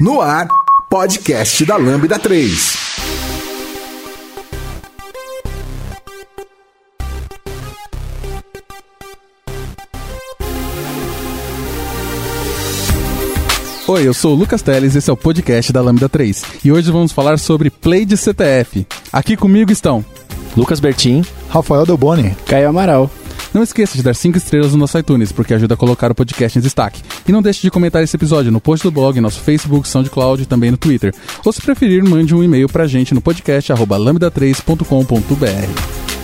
No ar, podcast da Lambda 3. Oi, eu sou o Lucas Teles, esse é o podcast da Lambda 3. E hoje vamos falar sobre Play de CTF. Aqui comigo estão Lucas Bertin, Rafael Delboni, Caio Amaral. Não esqueça de dar 5 estrelas no nosso iTunes, porque ajuda a colocar o podcast em destaque. E não deixe de comentar esse episódio no post do blog, nosso Facebook, SoundCloud e também no Twitter. Ou se preferir, mande um e-mail pra gente no podcast arroba lambda3.com.br.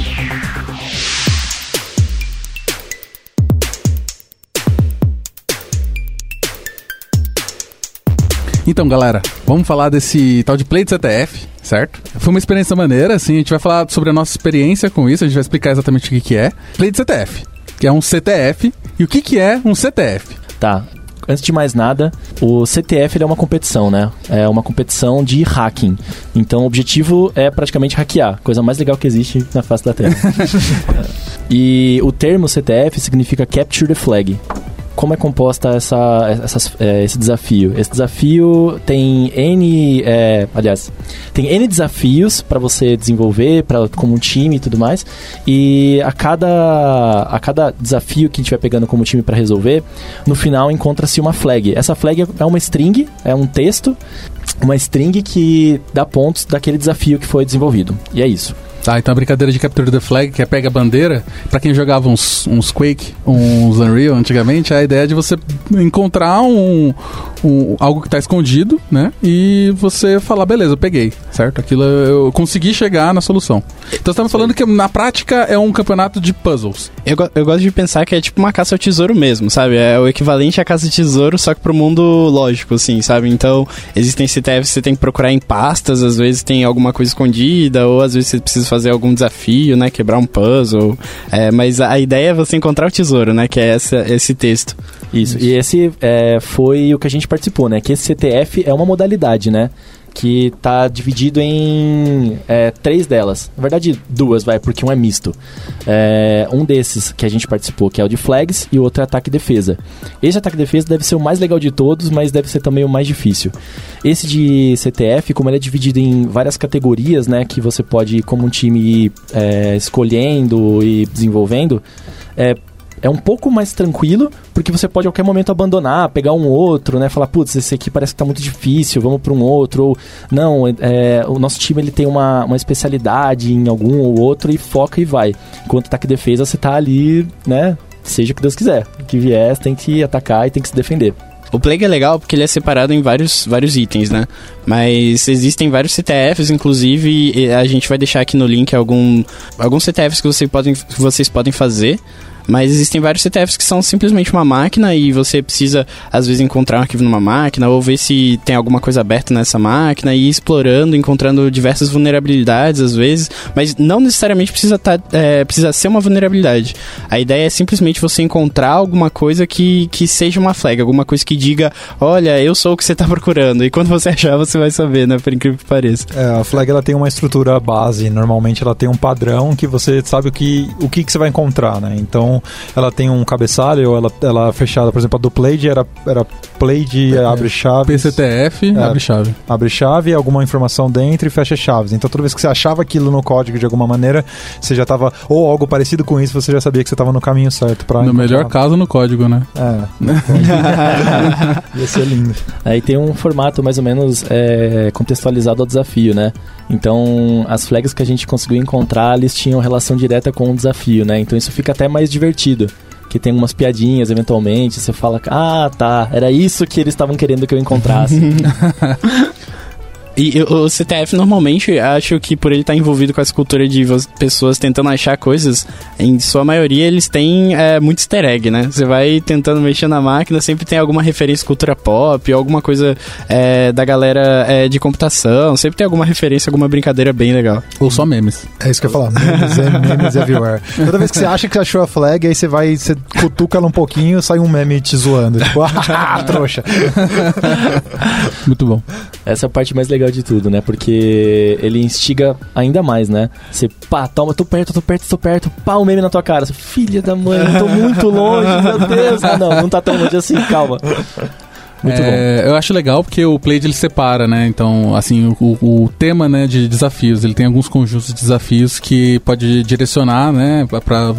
Então, galera, vamos falar desse tal de Play de CTF, certo? Foi uma experiência maneira, assim, a gente vai falar sobre a nossa experiência com isso, a gente vai explicar exatamente o que, que é. Play de CTF, que é um CTF. E o que, que é um CTF? Tá. Antes de mais nada, o CTF é uma competição, né? É uma competição de hacking. Então, o objetivo é praticamente hackear, coisa mais legal que existe na face da Terra. e o termo CTF significa Capture the Flag como é composta essa, é, esse desafio? Esse desafio tem N. É, aliás, tem N desafios para você desenvolver, pra, como um time e tudo mais. E a cada, a cada desafio que a gente vai pegando como time para resolver, no final encontra-se uma flag. Essa flag é uma string, é um texto, uma string que dá pontos daquele desafio que foi desenvolvido. E é isso. Tá, então a brincadeira de Capture the Flag, que é pega a bandeira, para quem jogava uns, uns Quake, uns Unreal antigamente, a ideia é de você encontrar um, um algo que está escondido, né? E você falar, beleza, eu peguei, certo? Aquilo eu consegui chegar na solução. Então estamos falando que na prática é um campeonato de puzzles. Eu, eu gosto de pensar que é tipo uma caça ao tesouro mesmo, sabe? É o equivalente à caça ao tesouro, só que pro mundo lógico, assim, sabe? Então, existem CTFs que você tem que procurar em pastas, às vezes tem alguma coisa escondida, ou às vezes você precisa fazer algum desafio, né? Quebrar um puzzle. É, mas a ideia é você encontrar o tesouro, né? Que é essa, esse texto. Isso. Isso. E esse é, foi o que a gente participou, né? Que esse CTF é uma modalidade, né? que está dividido em é, três delas. Na verdade, duas, vai, porque um é misto. É, um desses que a gente participou, que é o de flags, e o outro é ataque e defesa. Esse ataque e defesa deve ser o mais legal de todos, mas deve ser também o mais difícil. Esse de CTF, como ele é dividido em várias categorias, né, que você pode, como um time, ir é, escolhendo e desenvolvendo, é, é um pouco mais tranquilo, porque você pode a qualquer momento abandonar, pegar um outro, né? Falar, putz, esse aqui parece que tá muito difícil, vamos para um outro. Ou, não, é, o nosso time ele tem uma, uma especialidade em algum ou outro e foca e vai. Enquanto ataque e defesa, você tá ali, né? Seja o que Deus quiser. O que vier, tem que atacar e tem que se defender. O Plague é legal porque ele é separado em vários, vários itens, né? Mas existem vários CTFs, inclusive, a gente vai deixar aqui no link algum, alguns CTFs que, você podem, que vocês podem fazer mas existem vários CTFs que são simplesmente uma máquina e você precisa, às vezes, encontrar um arquivo numa máquina ou ver se tem alguma coisa aberta nessa máquina e ir explorando, encontrando diversas vulnerabilidades, às vezes, mas não necessariamente precisa, tá, é, precisa ser uma vulnerabilidade. A ideia é simplesmente você encontrar alguma coisa que, que seja uma flag, alguma coisa que diga, olha, eu sou o que você está procurando. E quando você achar, você vai saber, né? Por incrível que pareça. É, a flag ela tem uma estrutura base, normalmente ela tem um padrão que você sabe o que, o que, que você vai encontrar, né? Então, então, ela tem um cabeçalho, ela, ela é fechada, por exemplo, a do Plaid era, era Plaid, é, abre chave. PCTF, é, abre chave. Abre chave, alguma informação dentro e fecha chaves. Então, toda vez que você achava aquilo no código de alguma maneira, você já estava, ou algo parecido com isso, você já sabia que você estava no caminho certo para No melhor caso, no código, né? É. Ia ser lindo. Aí tem um formato mais ou menos é, contextualizado ao desafio, né? Então, as flags que a gente conseguiu encontrar, eles tinham relação direta com o desafio, né? Então, isso fica até mais divertido. Que tem umas piadinhas, eventualmente, você fala, ah, tá, era isso que eles estavam querendo que eu encontrasse. E o CTF normalmente, acho que por ele estar envolvido com essa cultura de pessoas tentando achar coisas, em sua maioria eles têm é, muito easter egg, né? Você vai tentando mexer na máquina, sempre tem alguma referência à cultura pop, alguma coisa é, da galera é, de computação, sempre tem alguma referência, alguma brincadeira bem legal. Ou só memes. É isso que eu ia falar. Memes, é, memes everywhere. Toda vez que você acha que você achou a flag, aí você vai, você cutuca ela um pouquinho sai um meme te zoando. Tipo, ah, trouxa. Muito bom. Essa é a parte mais legal de tudo, né? Porque ele instiga ainda mais, né? Você, pá, toma, tô perto, tô perto, tô perto, pá, um meme na tua cara. Você, Filha da mãe, tô muito longe, meu Deus. Ah, não, não tá tão longe assim, calma. Muito bom. É, Eu acho legal porque o Played ele separa, né? Então, assim, o, o tema né, de desafios, ele tem alguns conjuntos de desafios que pode direcionar, né, pra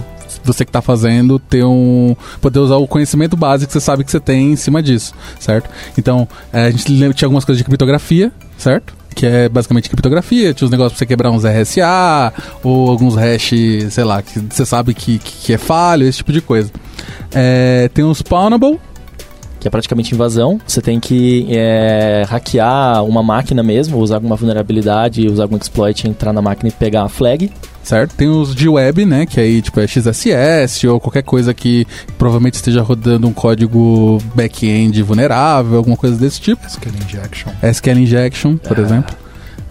você que tá fazendo ter um. poder usar o conhecimento básico que você sabe que você tem em cima disso, certo? Então, é, a gente lembra- tinha algumas coisas de criptografia, certo? Que é basicamente criptografia, tinha os negócios pra você quebrar uns RSA, ou alguns hash, sei lá, que você sabe que, que, é falho, esse tipo de coisa. É, tem os spawnable, Que é praticamente invasão. Você tem que é, hackear uma máquina mesmo, usar alguma vulnerabilidade, usar algum exploit, entrar na máquina e pegar a flag. Certo? Tem os de web, né? Que aí, tipo, é XSS ou qualquer coisa que provavelmente esteja rodando um código back-end vulnerável, alguma coisa desse tipo. SQL injection. SQL injection, por exemplo.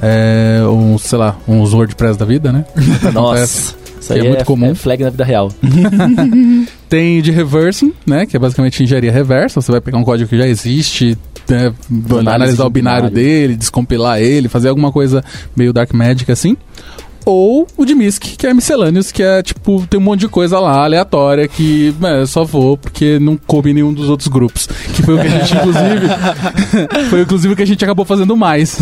É, um, sei lá, uns WordPress da vida, né? Nossa, isso aí que é muito comum. é flag na vida real. Tem de reversing, né? Que é basicamente engenharia reversa. Você vai pegar um código que já existe, né, analisar o binário, binário. dele, descompilar ele, fazer alguma coisa meio dark magic assim. Ou o de MISC, que é miscellaneous, que é tipo, tem um monte de coisa lá aleatória que é, eu só vou porque não coube nenhum dos outros grupos. Que foi o que a gente, inclusive. foi inclusive o que a gente acabou fazendo mais.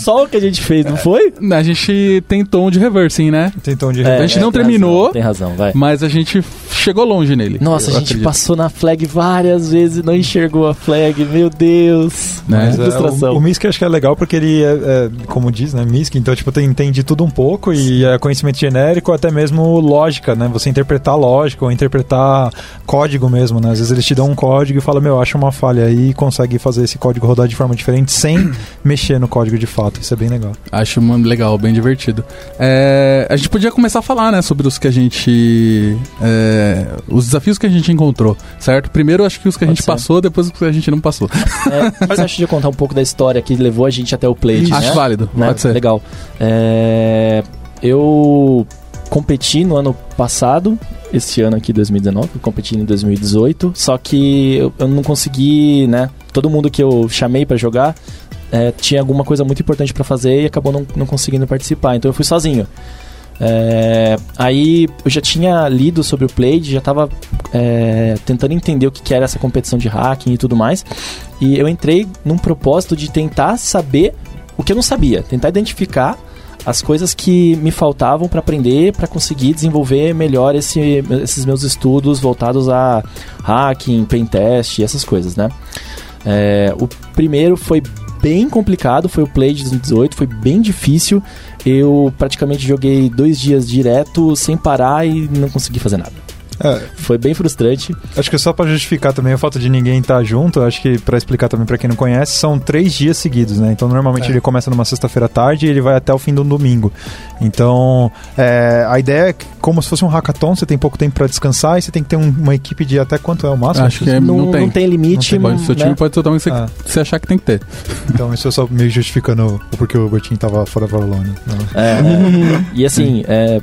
Só o que a gente fez, não foi? a gente tentou um de reversing, né? Tem tom de É, A gente não tem terminou. razão, tem razão, vai. Mas a gente chegou longe nele. Nossa, a gente acredito. passou na flag várias vezes e não enxergou a flag. Meu Deus. Né? Mas, é, Frustração. o, o MISC eu acho que é legal porque ele é, é, como diz, né, MISC, então tipo, tem, entende tudo um pouco e é conhecimento genérico, até mesmo lógica, né? Você interpretar lógica ou interpretar código mesmo, né? Às vezes eles te dão um código e falam, meu, acha uma falha aí e consegue fazer esse código rodar de forma diferente sem mexer no código de fato. Isso é bem legal. Acho legal, bem divertido. É, a gente podia começar a falar, né, sobre os que a gente. é, os desafios que a gente encontrou, certo? Primeiro, acho que os que a gente ser. passou, depois os que a gente não passou. É, você acha de contar um pouco da história que levou a gente até o play? Acho válido, Né? pode ser. Legal. É, eu competi no ano passado, esse ano aqui, 2019, eu competi em 2018, só que eu, não consegui, né? Todo mundo que eu chamei pra jogar é, tinha alguma coisa muito importante pra fazer e acabou não, não conseguindo participar, então eu fui sozinho. É, aí eu já tinha lido sobre o Played, já tava é, tentando entender o que que era essa competição de hacking e tudo mais. E eu entrei num propósito de tentar saber o que eu não sabia, tentar identificar as coisas que me faltavam para aprender, para conseguir desenvolver melhor esse- esses meus estudos voltados a hacking, pentest essas coisas, né? É, o primeiro foi bem complicado, foi o Play de 2018, foi bem difícil. Eu praticamente joguei dois dias direto, sem parar e não consegui fazer nada. É, Foi bem frustrante. acho que só pra justificar também o fato de ninguém estar junto, acho que pra explicar também pra quem não conhece, são três dias seguidos, né? Então normalmente É. ele começa numa sexta-feira à tarde e ele vai até o fim do domingo. Então é, a ideia é que, como se fosse um hackathon, você tem pouco tempo pra descansar e você tem que ter um- uma equipe de até quanto é o máximo? Acho que é- não, não tem. não tem limite. Não Pode- seu time né? pode ser o tamanho que você, Ah. você achar que tem que ter. Então isso é só meio justificando o porquê o Bertinho tava fora da Valônia. Não. É, é. E assim, é,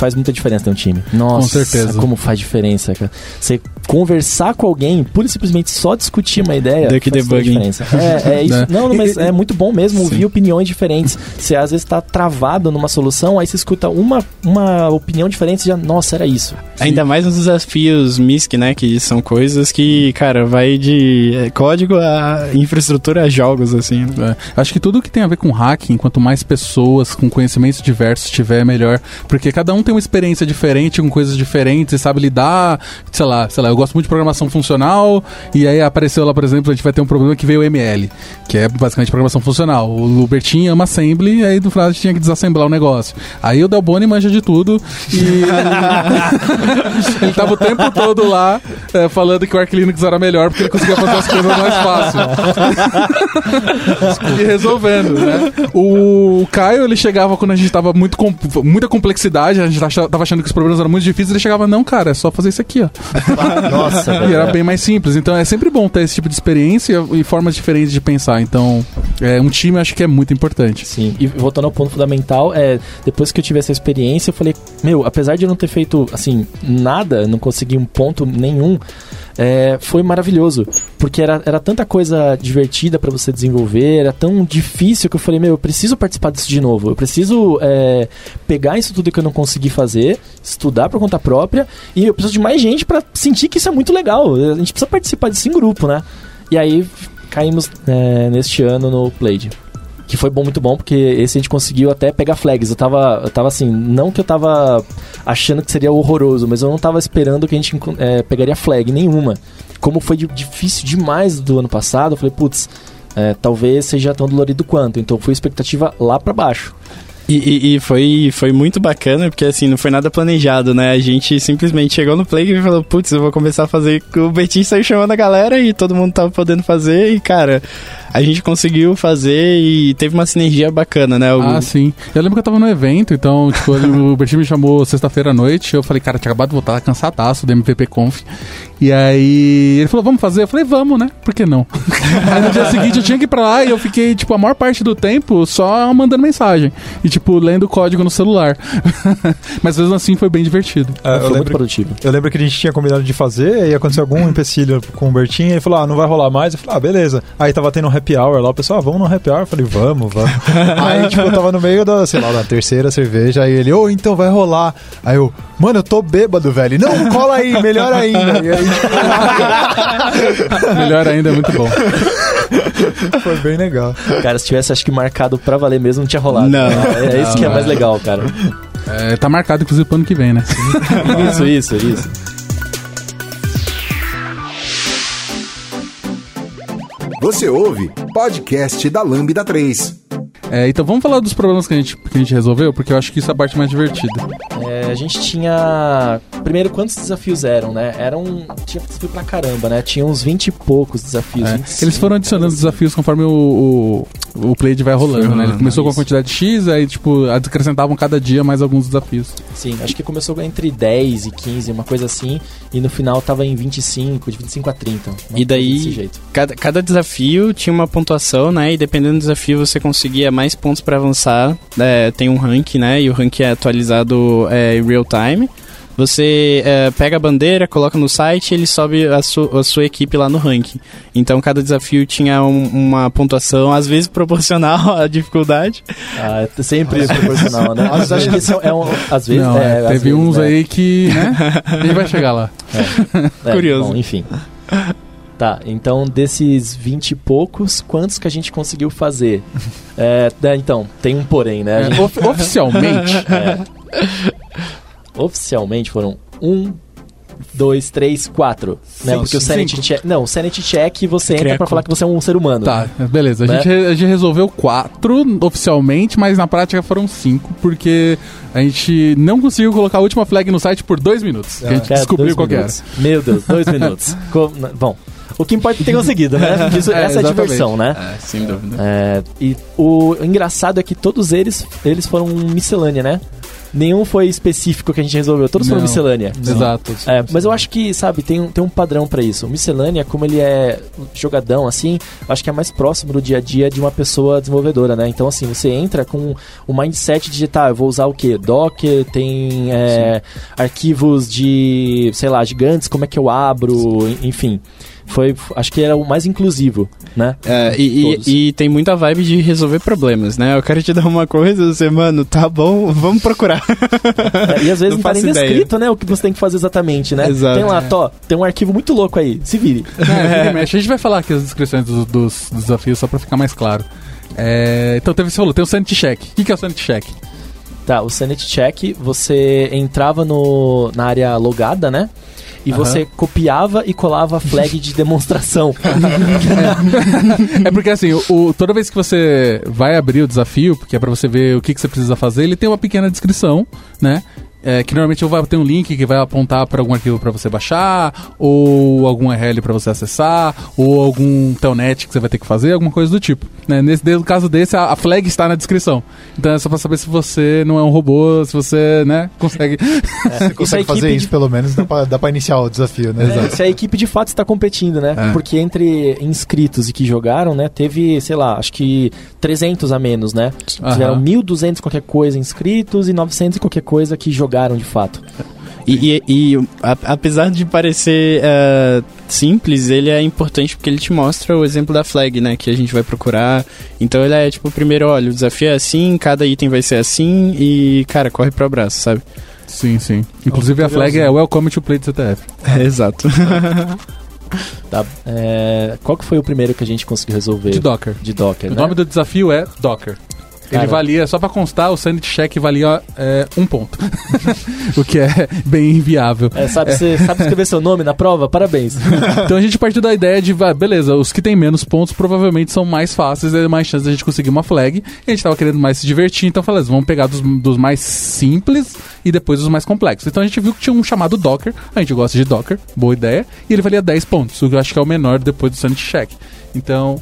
faz muita diferença ter um time. Nossa, Com certeza. como faz diferença, cara. Você conversar com alguém, pura e simplesmente só discutir uma ideia, Duck debugging. É, é isso. Né? Não, não, mas é muito bom mesmo ouvir Sim. opiniões diferentes. Você às vezes tá travado numa solução, aí você escuta uma, uma opinião diferente e já, nossa, era isso. Ainda mais nos desafios MISC, né? Que são coisas que, cara, vai de é, código a infraestrutura a jogos, assim. né? É, acho que tudo que tem a ver com hacking, quanto mais pessoas com conhecimentos diversos tiver, melhor. Porque cada um tem uma experiência diferente, com coisas diferentes, e sabe lidar. Sei lá, sei lá, eu gosto muito de programação funcional, e aí apareceu lá, por exemplo, a gente vai ter um problema que veio ML, que é basicamente programação funcional. O Lubertinho ama assembly, e aí no final a gente tinha que desassemblar o negócio. Aí o Delboni manja de tudo, e ele tava o tempo todo lá é, falando que o Arch Linux era melhor, porque ele conseguia fazer as coisas mais fácil. e resolvendo, né? O Caio, ele chegava quando a gente tava muito com muita complexidade, a gente tava achando que os problemas eram muito difíceis, ele chegava, não, cara, é só fazer isso aqui, ó. Nossa, E era bem mais simples. Então é sempre bom ter esse tipo de experiência e formas diferentes de pensar. Então, é, um time eu acho que é muito importante. Sim, e voltando ao ponto fundamental, é, depois que eu tive essa experiência, eu falei, meu, apesar de eu não ter feito, assim, nada, não consegui um ponto nenhum, é, foi maravilhoso. Porque era, era tanta coisa divertida para você desenvolver, era tão difícil que eu falei, meu, eu preciso participar disso de novo. Eu preciso é, pegar isso tudo que eu não consegui fazer, estudar por conta própria, e eu preciso de mais gente para sentir que isso é muito legal. A gente precisa participar disso em grupo, né? E aí caímos é, neste ano no Played. Que foi bom, muito bom, porque esse a gente conseguiu até pegar flags. Eu tava, eu tava assim, não que eu tava achando que seria horroroso, mas eu não tava esperando que a gente é, pegaria flag nenhuma. Como foi difícil demais do ano passado, eu falei, putz, é, talvez seja tão dolorido quanto. Então foi expectativa lá para baixo. E, e, e, foi, foi muito bacana, porque assim, não foi nada planejado, né? A gente simplesmente chegou no play e falou, putz, eu vou começar a fazer. O Betinho saiu chamando a galera e todo mundo tava podendo fazer, e cara, a gente conseguiu fazer e teve uma sinergia bacana, né? O... Ah, sim. Eu lembro que eu tava no evento, então, tipo, o Bertinho me chamou sexta-feira à noite, eu falei, cara, tinha acabado de voltar cansadaço do MVP Conf. E aí ele falou, vamos fazer? Eu falei, vamos, né? Por que não? aí no dia seguinte eu tinha que ir pra lá e eu fiquei, tipo, a maior parte do tempo só mandando mensagem. E, tipo, lendo código no celular. Mas mesmo assim foi bem divertido. É, foi lembro, muito produtivo. Eu lembro que a gente tinha combinado de fazer e aconteceu algum empecilho com o Bertinho e ele falou, ah, não vai rolar mais. Eu falei, ah, beleza. Aí tava tendo um happy hour lá, o pessoal, ah, vamos no happy hour? Eu falei, vamos, vamos. aí, tipo, eu tava no meio da, sei lá, da terceira cerveja, aí ele, ô, oh, então vai rolar. Aí eu, mano, eu tô bêbado, velho. Não, cola aí, melhor ainda. E aí, Melhor ainda é muito bom. Foi bem legal. Cara, se tivesse, acho que marcado pra valer mesmo, não tinha rolado. Não. É, é isso que é mais legal, cara. É, tá marcado, inclusive, pro ano que vem, né? isso, isso, isso. Você ouve podcast da Lambda 3. É, então vamos falar dos problemas que a, gente, que a gente resolveu, porque eu acho que isso é a parte mais divertida. É, a gente tinha. Primeiro, quantos desafios eram, né? Eram. Tinha desafio pra caramba, né? Tinha uns 20 e poucos desafios. É. Eles foram adicionando desafios conforme o, o, o play vai rolando, né? Ele começou com a quantidade de X, aí, tipo, acrescentavam cada dia mais alguns desafios. Sim, acho que começou entre 10 e 15, uma coisa assim, e no final tava em 25, de 25 a 30. E daí, cada, cada desafio tinha uma pontuação, né? E dependendo do desafio você conseguia mais pontos para avançar. É, tem um rank, né? E o rank é atualizado é, em real time. Você é, pega a bandeira, coloca no site e ele sobe a, su a, sua equipe lá no ranking. Então cada desafio tinha um, uma pontuação, às vezes proporcional à dificuldade. Ah, é sempre proporcional, né? Mas acho que isso é um. Às vezes. Não, é, teve vezes, uns né? aí que. Né? gente vai chegar lá. É. Curioso. Bom, enfim. Tá, então desses 20 e poucos, quantos que a gente conseguiu fazer? é, então, tem um porém, né? Gente... Of oficialmente. É. Oficialmente foram um, dois, três, quatro. Né? Porque o sanity check. Não, o sanity check você entra pra falar que você é um ser humano. Tá, beleza. A, né? gente, a gente resolveu quatro oficialmente, mas na prática foram cinco, porque a gente não conseguiu colocar a última flag no site por dois minutos. Ah, a gente descobriu qual era. Meu Deus, dois minutos. Bom. O que importa é ter conseguido, né? Isso, é, essa é a diversão, né? É, sem dúvida. É, e o engraçado é que todos eles, eles foram miscelânea, né? nenhum foi específico que a gente resolveu. Todos Não. foram miscelânea. Exato. É, mas eu acho que, sabe, tem, um- tem um padrão pra isso. O miscelânea, como ele é jogadão, assim, acho que é mais próximo do dia a dia de uma pessoa desenvolvedora, né? Então, assim, você entra com o mindset de, tá, eu vou usar o quê? Docker, tem é, arquivos de, sei lá, gigantes, como é que eu abro, en- enfim. Foi, acho que era o mais inclusivo, né? É, e, e, e tem muita vibe de resolver problemas, né? Eu quero te dar uma coisa, você, mano, tá bom, vamos procurar. É, e às vezes Não não, tá nem ideia. descrito, né, o que você tem que fazer exatamente, né? Exato. Tem lá, tó, tem um arquivo muito louco aí, se vire. É. A gente vai falar aqui as descrições dos, dos- desafios só pra ficar mais claro. É, então, teve, você falou, tem o Sanity Check. O que, que é o Sanity Check? Tá, o Sanity Check, você entrava no, na área logada, né? E Aham. você copiava e colava a flag de demonstração. É porque assim, o, toda vez que você vai abrir o desafio, porque é pra você ver o que, que você precisa fazer, ele tem uma pequena descrição, né? É, que normalmente vai ter um link que vai apontar para algum arquivo para você baixar, ou algum URL para você acessar, ou algum telnet que você vai ter que fazer, alguma coisa do tipo. Né? Nesse no caso desse, a, a flag está na descrição. Então é só para saber se você não é um robô, se você né, consegue. Você Isso a consegue fazer equipe isso, de- pelo menos, dá pra iniciar o desafio, né? É, se a equipe de fato está competindo, né? É. Porque entre inscritos e que jogaram, né, teve, sei lá, acho que 300 a menos, né? Tiveram 1.200 qualquer coisa inscritos e 900 e qualquer coisa que jogaram de fato. E, e- e, a- apesar de parecer eh, simples, ele é importante porque ele te mostra o exemplo da flag, né? Que a gente vai procurar. Então ele é tipo, primeiro, olha, o desafio é assim, cada item vai ser assim e, cara, corre pro abraço, sabe? Sim, sim. Inclusive a flag é Welcome to Play do CTF. exato. Tá? É, qual que foi o primeiro que a gente conseguiu resolver? De Docker. De Docker, O né? nome do desafio é Docker. Ele Cara. valia, só pra constar, o sanity check valia é, um ponto. o que é bem inviável. É, sabe, você sabe escrever seu nome na prova? Parabéns. Então a gente partiu da ideia de, vai, beleza, os que têm menos pontos provavelmente são mais fáceis, é mais chance da gente conseguir uma flag. E a gente tava querendo mais se divertir, então falei, vamos pegar dos, dos mais simples e depois os mais complexos. Então a gente viu que tinha um chamado Docker, a gente gosta de Docker, boa ideia, e ele valia 10 pontos, o que eu acho que é o menor depois do sanity check. Então,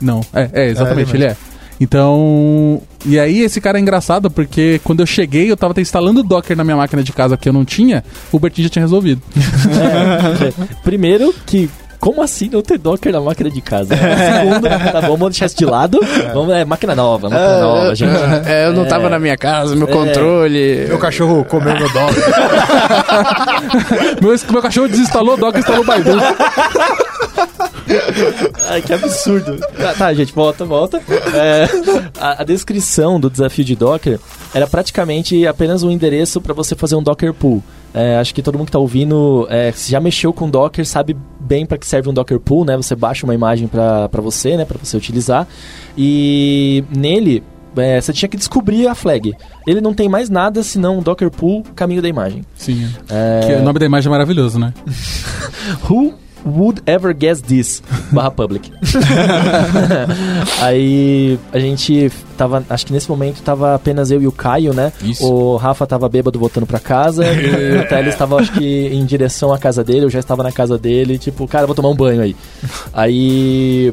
não, é, é exatamente, É, ele ele é. Então, e aí esse cara é engraçado porque quando eu cheguei, eu tava até instalando o Docker na minha máquina de casa que eu não tinha, o Bertinho já tinha resolvido. É, primeiro que. Como assim não ter Docker na máquina de casa? Segundo, tá bom, vamos deixar isso de lado. Vamos, é, máquina nova, máquina nova, gente. É, eu não É. tava na minha casa, meu É. controle. Meu cachorro comeu meu dog. meu, meu cachorro desinstalou o Docker e instalou o Baidu. Ai, que absurdo. Tá, tá, gente, volta, volta. É, a, a descrição do desafio de Docker era praticamente apenas um endereço para você fazer um Docker pool. É, acho que todo mundo que tá ouvindo, é, se já mexeu com Docker, sabe bem para que serve um Docker pool, né? Você baixa uma imagem para você, né? Para você utilizar. E nele, é, você tinha que descobrir a flag. Ele não tem mais nada senão um Docker pool caminho da imagem. Sim. É, Que o nome da imagem é maravilhoso, né? Who would ever guess this? Barra public. Aí a gente tava, acho que nesse momento tava apenas eu e o Caio, né? Isso. O Rafa tava bêbado voltando pra casa e o Teles tava, acho que, em direção à casa dele, eu já estava na casa dele, tipo, cara, vou tomar um banho aí. Aí.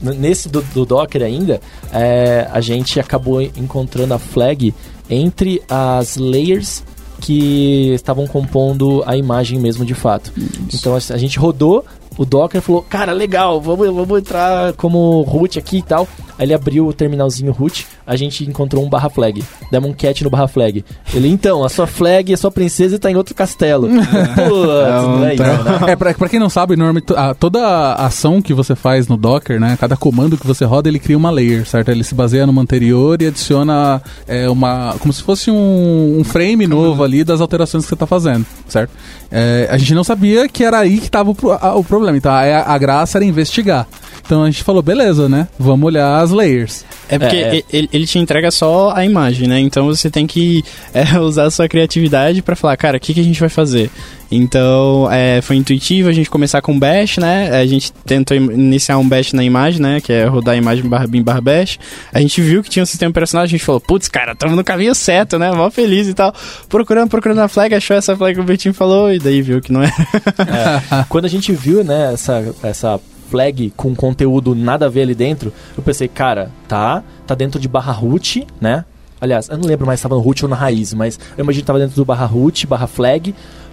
Nesse do, do Docker ainda, é, a gente acabou encontrando a flag entre as layers que estavam compondo a imagem mesmo de fato. Então a a gente rodou, o Docker falou, cara, legal, vamos, vamos entrar como root aqui e tal. Aí ele abriu o terminalzinho root, a gente encontrou um barra flag. Demos um cat no barra flag. Ele, então, a sua flag, a sua princesa está em outro castelo. Putz, não é isso, pra, pra quem não sabe, normalmente a- toda a ação que você faz no Docker, né? Cada comando que você roda, ele cria uma layer, certo? Ele se baseia numa anterior e adiciona é, uma. como se fosse um, um frame novo ali das alterações que você tá fazendo, certo? É, a gente não sabia que era aí que tava o, o problema. Então a, a graça era investigar. Então a gente falou, beleza, né? Vamos olhar as layers. É porque É, é. Ele, ele te entrega só a imagem, né? Então você tem que é, usar a sua criatividade pra falar, cara, o que, que a gente vai fazer? Então é, foi intuitivo a gente começar com bash, né? A gente tentou iniciar um bash na imagem, né? Que é rodar a imagem barra bin barra bash. A gente viu que tinha um sistema operacional, a gente falou, putz, cara, estamos no caminho certo, né? Mó feliz e tal. Procurando, procurando a flag, achou essa flag que o Bertinho falou e daí viu que não é. É, quando a gente viu, né, essa, essa flag com conteúdo nada a ver ali dentro, eu pensei, cara, tá, tá dentro de barra root, né? Aliás, eu não lembro mais se tava no root ou na raiz, mas eu imagino que tava dentro do barra root, barra flag.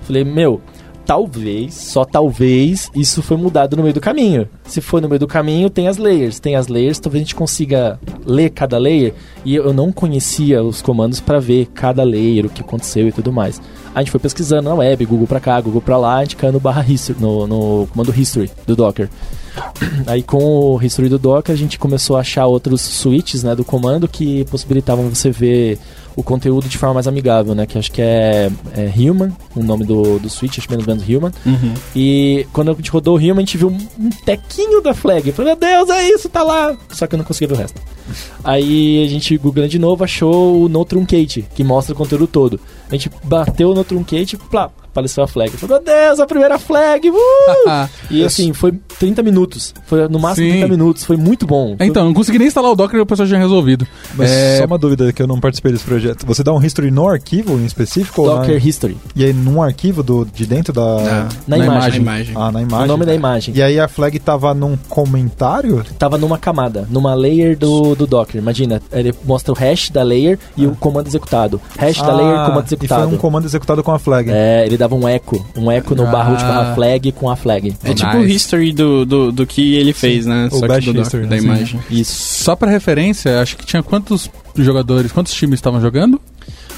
Falei, meu, talvez, só talvez, isso foi mudado no meio do caminho. Se for no meio do caminho, tem as layers. Tem as layers, talvez a gente consiga ler cada layer. E eu não conhecia os comandos para ver cada layer, o que aconteceu e tudo mais. A gente foi pesquisando na web, Google pra cá, Google pra lá, a gente caiu no barra history, no, no comando history do Docker. Aí com o history do Docker a gente começou a achar outros switches né, do comando que possibilitavam você ver o conteúdo de forma mais amigável, né? Que acho que é, é Human, o nome do, do switch, acho que menos menos Human. E quando a gente rodou o Human, a gente viu um, tequinho da flag. Eu falei, meu Deus, é isso, tá lá! Só que eu não conseguia ver o resto. Aí a gente googlando de novo achou o No Truncate, que mostra o conteúdo todo. A gente bateu no Truncate, plá, apareceu a flag. Eu falei, meu Deus, a primeira flag! Uh! e assim, foi 30 minutos. Foi no máximo Sim. 30 minutos. Foi muito bom. Então, não consegui nem instalar o Docker e o pessoal já tinha resolvido. Mas É, só uma dúvida que eu não participei desse projeto. Você dá um history no arquivo em específico? ou Docker na... History. E aí num arquivo do, de dentro da... Na, Na, Na imagem. imagem. Ah, na O imagem. nome da imagem. E aí a flag tava num comentário? Tava numa camada, numa layer do, do Docker. Imagina, ele mostra o hash da layer e o comando executado. Hash da layer, comando Ah, E foi executado. um comando executado com a flag. É, ele dava um eco. Um eco no Ah. barra root barra flag com a flag. É tipo Nice. o history do, do, do que ele fez, né? o Só bash do history, da né? imagem. Isso. Só pra referência, acho que tinha quantos jogadores, quantos times estavam jogando?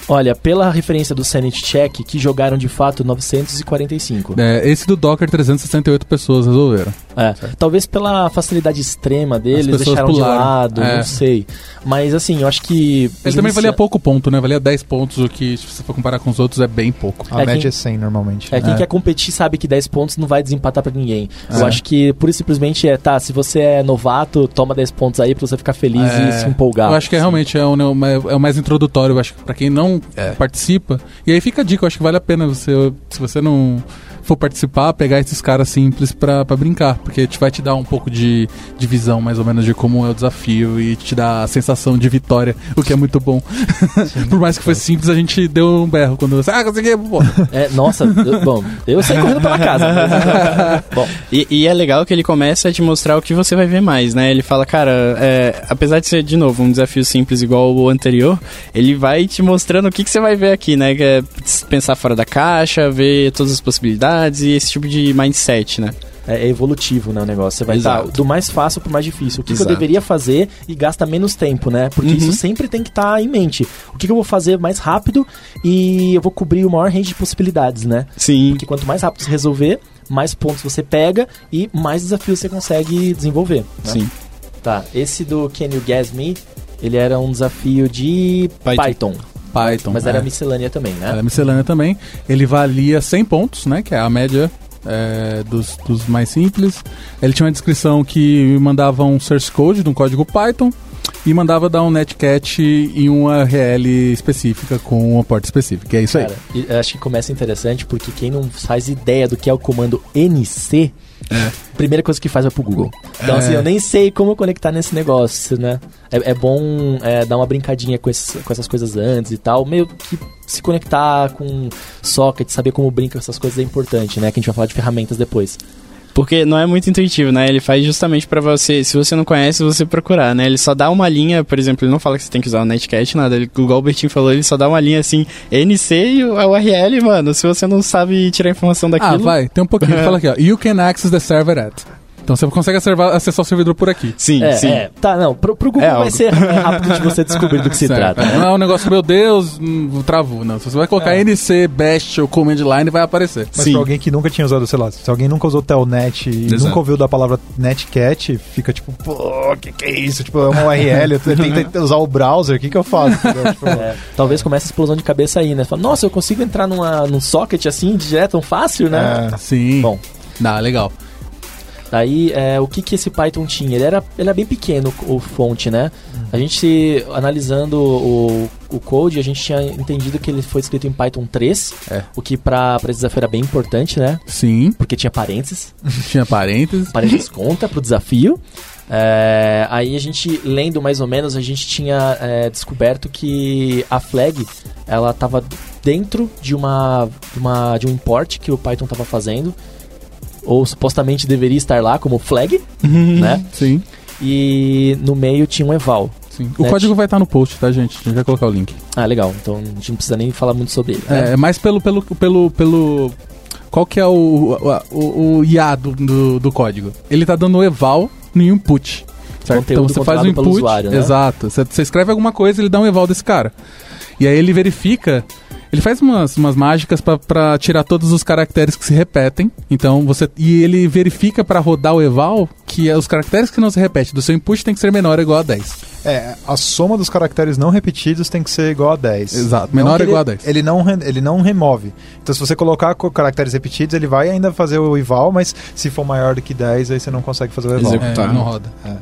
Olha, pela referência do Sanity Check, que jogaram de fato 945. É, esse do Docker, 368 pessoas resolveram. É, talvez pela facilidade extrema deles, deixaram de pularam. lado, É. não sei. Mas assim, eu acho que. Ele também valia pouco ponto, né? Valia 10 pontos, o que, se você for comparar com os outros, é bem pouco. A É, média quem- é 100 normalmente. É, quem É. quer competir sabe que 10 pontos não vai desempatar pra ninguém. É. Eu acho que pura e simplesmente é, tá, se você é novato, toma 10 pontos aí pra você ficar feliz É, e se empolgar. Eu acho que é, realmente é o, é o- é mais introdutório, eu acho pra quem não participa. E aí fica a dica, eu acho que vale a pena você, se você não for participar, pegar esses caras simples pra, pra brincar, porque te, vai te dar um pouco de, de visão, mais ou menos, de como é o desafio e te dá a sensação de vitória, o que é muito bom. Por mais que fosse simples, a gente deu um berro quando você, ah, consegui, pô. É, nossa, eu- bom, eu saí correndo pela casa. mas- bom, E, e é legal que ele começa a te mostrar o que você vai ver mais, né? Ele fala, cara, é, apesar de ser, de novo, um desafio simples igual o anterior, ele vai te mostrando o que, que você vai ver aqui, né? Que é pensar fora da caixa, ver todas as possibilidades e esse tipo de mindset, né? é, é evolutivo, né, o negócio. Você vai tá, do mais fácil pro mais difícil. O que, que eu deveria fazer e gasta menos tempo, né? Porque Uhum. isso sempre tem que estar em mente. O que, que eu vou fazer mais rápido e eu vou cobrir o maior range de possibilidades, né? Sim. Porque quanto mais rápido você resolver, mais pontos você pega e mais desafios você consegue desenvolver. né? Sim. Tá, esse do Can You Guess Me, ele era um desafio de Python. Python, Python. mas é. era miscelânea também, né? Era miscelânea também. Ele valia 100 pontos, né? Que é a média é, dos, dos mais simples. Ele tinha uma descrição que mandava um source code de um código Python e mandava dar um netcat em uma URL específica com uma porta específica. É isso aí. Cara, eu acho que começa interessante porque quem não faz ideia do que é o comando NC, primeira coisa que faz é pro Google. Então, É. assim, eu nem sei como conectar nesse negócio, né? É, é bom é, dar uma brincadinha com, esses- com essas coisas antes e tal. Meio que se conectar com socket, saber como brinca com essas coisas é importante, né? Que a gente vai falar de ferramentas depois. Porque não é muito intuitivo, né? Ele faz justamente pra você, se você não conhece, você procurar, né? Ele só dá uma linha, por exemplo, ele não fala que você tem que usar o Netcat, nada. Ele, igual o Bertinho falou, ele só dá uma linha assim, NC e a URL, mano. Se você não sabe tirar informação Ah, daquilo. vai, tem um pouquinho. Ele fala aqui, ó. You can access the server at. Então você consegue acervar- acessar o servidor por aqui. Sim, É, sim. é. Tá, não. Pro, pro Google É vai algo. ser é, rápido de você descobrir do que se Certo. trata. né? Não é um negócio, meu Deus, hum, travou. Não, se você vai colocar NC, Bash ou Command Line, vai aparecer. Mas Sim. pra alguém que nunca tinha usado, sei lá, se alguém nunca usou Telnet e Exato. nunca ouviu da palavra Netcat, fica tipo, pô, que que é isso? Tipo, é uma URL, eu tento usar o browser, o que que eu faço? Tipo, É, talvez comece a explosão de cabeça aí, né? Fala, Nossa, eu consigo entrar numa, num socket assim, direto, tão fácil, né? é, Sim. Bom. Dá, legal. Aí, é, o que que esse Python tinha? Ele era, ele era bem pequeno, o fonte, né? A gente, analisando o, o code, a gente tinha entendido que ele foi escrito em Python 3, É. o que pra, pra esse desafio era bem importante, né? Sim. Porque tinha parênteses, Tinha parênteses. parênteses conta pro desafio. É, aí a gente, lendo mais ou menos, a gente tinha é, descoberto que a flag, ela tava dentro de uma, de uma de um import que o Python tava fazendo, ou supostamente deveria estar lá como flag, né? Sim. E no meio tinha um eval. Sim. O Net. código vai estar no post, tá, gente? A gente vai colocar o link. Ah, legal. Então a gente não precisa nem falar muito sobre ele. né? É, mais pelo, pelo, pelo, pelo. Qual que é o, o, o IA do, do, do código? Ele tá dando o eval no input. Certo? Então você faz pelo input. usuário, né? Exato. Você, você escreve alguma coisa, ele dá um eval desse cara. E aí ele verifica. Ele faz umas, umas mágicas pra- pra tirar todos os caracteres que se repetem. Então você. E ele verifica pra rodar o eval que é os caracteres que não se repetem do seu input tem que ser menor ou igual a 10. é, a soma dos caracteres não repetidos tem que ser igual a 10. Exato, menor ou igual a ele, 10. Ele não, re- ele não remove. Então, se você colocar co- caracteres repetidos, ele vai ainda fazer o eval, mas se for maior do que 10, aí você não consegue fazer o eval. Executar. É, não roda. É,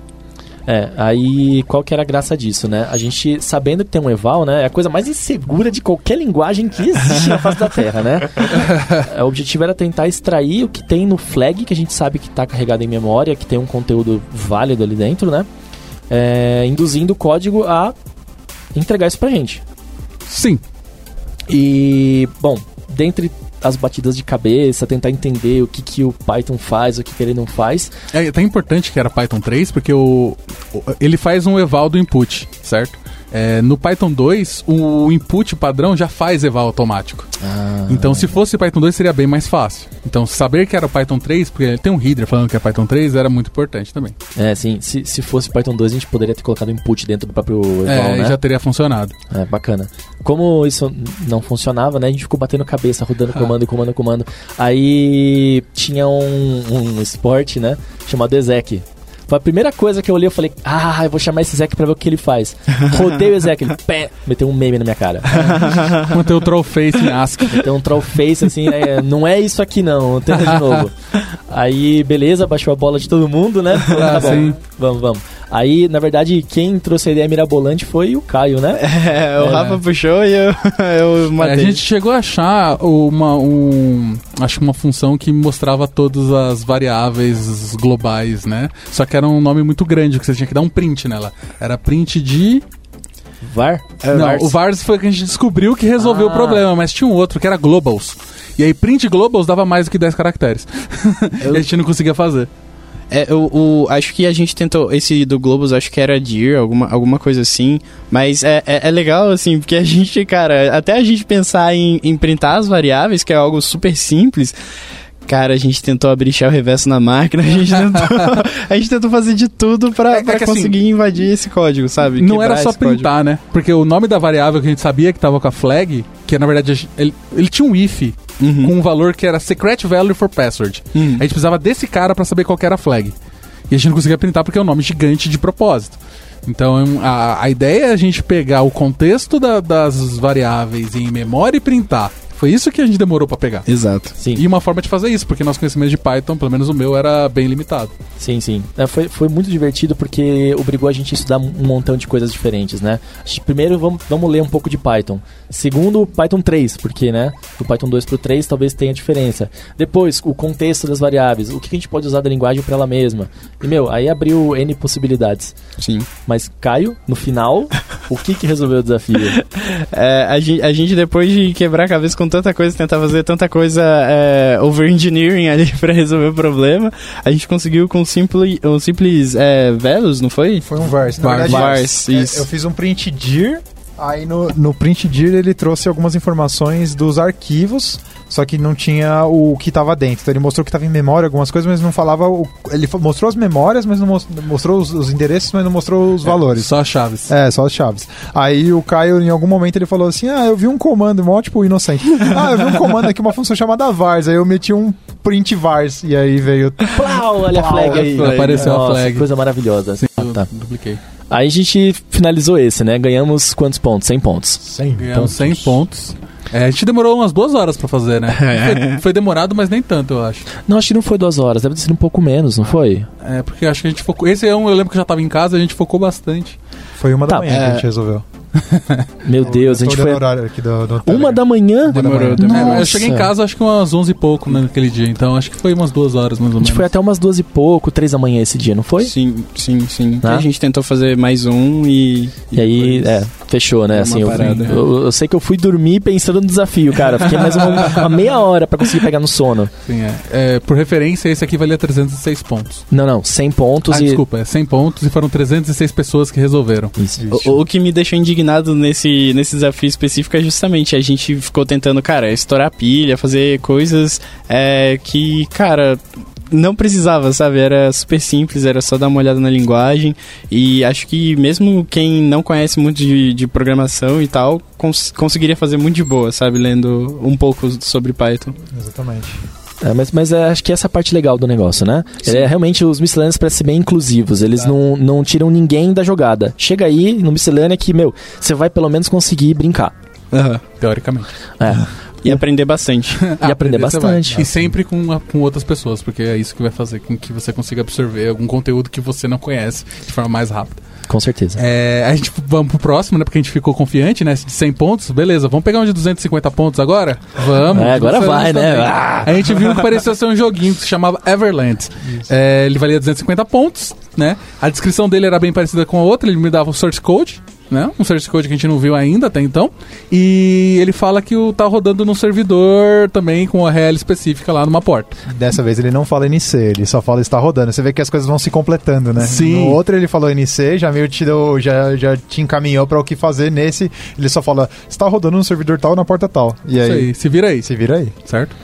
aí qual que era a graça disso, né? A gente, sabendo que tem um eval, né? É a coisa mais insegura de qualquer linguagem que existe na face da Terra, né? É, o objetivo era tentar extrair o que tem no flag, que a gente sabe que está carregado em memória, que tem um conteúdo válido ali dentro, né? É, induzindo o código a entregar isso pra gente. Sim. E, bom, dentre as batidas de cabeça, tentar entender o que, que o Python faz, o que, que ele não faz. É até importante que era Python 3, porque o, ele faz um eval do input, certo? É, no Python 2, o input padrão já faz eval automático. Então, se fosse Python 2, seria bem mais fácil. Então, saber que era o Python 3, porque tem um reader falando que é Python 3, era muito importante também. É, sim, se, se fosse Python 2, a gente poderia ter colocado input dentro do próprio eval, é, né? já teria funcionado. É, bacana. Como isso não funcionava, né? A gente ficou batendo cabeça, rodando Ah. comando, comando, comando. Aí tinha um, um esporte, né? Chamado Ezek. Foi a primeira coisa que eu olhei, eu falei, ah, eu vou chamar esse Ezek pra ver o que ele faz. Rodei o Ezek, ele pé, meteu um meme na minha cara. Manter o troll face em ASCII. Meteu um troll face, assim, é, não é isso aqui não, tenta de novo. Aí, beleza, baixou a bola de todo mundo, né? Ah, tá bom, sim. vamos, vamos. Aí, na verdade, quem trouxe a ideia mirabolante foi o Caio, né? É, o É. Rafa puxou e eu, eu É, matei. a gente chegou a achar uma, um, acho que uma função que mostrava todas as variáveis globais, né? Só que era um nome muito grande, que você tinha que dar um print nela. Era print de... VAR? Não, Vars. o VARS foi o que a gente descobriu que resolveu Ah. o problema, mas tinha um outro que era globals. E aí print globals dava mais do que 10 caracteres. Eu- e a gente não conseguia fazer. É, o, o- acho que a gente tentou. Esse do Globus, acho que era Deer, alguma, alguma coisa assim. Mas é, é, é legal, assim, porque a gente, cara, até a gente pensar em, em printar as variáveis, que é algo super simples. Cara, a gente tentou abrir shell reverso na máquina, a gente tentou, a gente tentou fazer de tudo pra, É- é pra assim, conseguir invadir esse código, sabe? Não Quebrar era só esse código. printar, né? Porque o nome da variável que a gente sabia que tava com a flag, que na verdade ele, ele tinha um if Uhum. com um valor que era secret value for password. Uhum. A gente precisava desse cara pra saber qual que era a flag. E a gente não conseguia printar porque é um nome gigante de propósito. Então a, a ideia é a gente pegar o contexto da- das variáveis em memória e printar. Foi isso que a gente demorou pra pegar. Exato. Sim. E uma forma de fazer isso, porque nosso conhecimento de Python, pelo menos o meu, era bem limitado. Sim, sim. É, foi, foi muito divertido porque obrigou a gente a estudar um montão de coisas diferentes, né? Primeiro, vamos, vamos ler um pouco de Python. Segundo, Python 3, porque, né? Do Python 2 pro 3 talvez tenha diferença. Depois, o contexto das variáveis. O que a gente pode usar da linguagem para ela mesma. E, meu, aí abriu N possibilidades. Sim. Mas, Caio, no final, o que que resolveu o desafio? É, a, gente, a gente, depois de quebrar a cabeça com tanta coisa, tentar fazer tanta coisa é, over-engineering ali pra resolver o problema, a gente conseguiu com um simples, um simples é, Velos, não foi? Foi um vars. Na Vars. verdade, Vars, é, isso. eu fiz um print dir, aí no, no print dir ele trouxe algumas informações dos arquivos, só que não tinha o que estava dentro. Então ele mostrou que estava em memória algumas coisas, mas não falava. O, ele mostrou as memórias, mas não mos- mostrou os, os endereços, mas não mostrou os valores. Só as chaves. É, só as chaves. Aí o Caio, em algum momento, ele falou assim: Ah, eu vi um comando, mó tipo inocente. Ah, eu vi um comando aqui, uma função chamada vars. Aí eu meti um print vars. E aí veio. Plau, olha a Plau, flag aí. apareceu a Nossa, flag. coisa maravilhosa. Sim, Ah, eu tá. dupliquei. Aí a gente finalizou esse, né? Ganhamos quantos pontos? 100 pontos. 100 Ganhamos 100 pontos. É, a gente demorou umas duas horas pra fazer, né? Foi, foi demorado, mas nem tanto, eu acho. Não, acho que não foi duas horas, deve ter sido um pouco menos, não foi? É, porque acho que a gente focou. Esse é um, eu lembro que eu já tava em casa, a gente focou bastante. Foi uma da Tá, manhã que é. a gente resolveu. Meu Deus, a gente foi. olhando o horário aqui do, do Uma da manhã? Demorou, É, demorou. eu cheguei em casa acho que umas 11 e pouco né, naquele dia, então acho que foi umas duas horas mais ou A menos. gente foi até umas duas e pouco, três da manhã esse dia, não foi? Sim, sim, sim. Tá. A gente tentou fazer mais um e. E aí, depois- é, fechou, né? Assim, eu, eu, eu sei que eu fui dormir pensando no desafio, cara. Fiquei mais uma, uma meia hora pra conseguir pegar no sono. Sim, é. É, Por referência, esse aqui valia 306 pontos. Não, não, 100 pontos Ah, e. desculpa, é 100 pontos e foram 306 pessoas que resolveram. Isso. O, o que me deixou indignado nesse, nesse desafio específico é justamente a gente ficou tentando, cara, estourar pilha, fazer coisas é, que, cara, não precisava, sabe? Era super simples, era só dar uma olhada na linguagem. E acho que mesmo quem não conhece muito de, de programação e tal, cons- conseguiria fazer muito de boa, sabe? Lendo um pouco sobre Python. Exatamente. É, mas mas é, acho que essa é a parte legal do negócio, né? É, realmente os miscelâneos parecem ser bem inclusivos. Eles não, não tiram ninguém da jogada. Chega aí no miscelânea que, meu, você vai pelo menos conseguir brincar. Aham. Teoricamente. É. E aprender bastante. E aprender vai. bastante. E sempre com, com outras pessoas, porque é isso que vai fazer com que você consiga absorver algum conteúdo que você não conhece de forma mais rápida. Com certeza. É, a gente vamos pro próximo, né? Porque a gente ficou confiante, né? De 100 pontos. Beleza, vamos pegar um de 250 pontos agora? Vamos. É, agora vai, né? Ah! A gente viu que parecia ser um joguinho que se chamava Everland. É, ele valia 250 pontos, né? A descrição dele era bem parecida com a outra, ele me dava o source code. Né? Um source code que a gente não viu ainda até então. E ele fala que o tá rodando num servidor também com a URL específica lá numa porta. Dessa vez ele não fala NC, ele só fala está rodando. Você vê que as coisas vão se completando, né? Sim. No outro ele falou NC, já meio te deu, já, já te encaminhou para o que fazer. Nesse, ele só fala está rodando no servidor tal na porta tal. E Isso aí, aí, se vira aí, se vira aí. certo?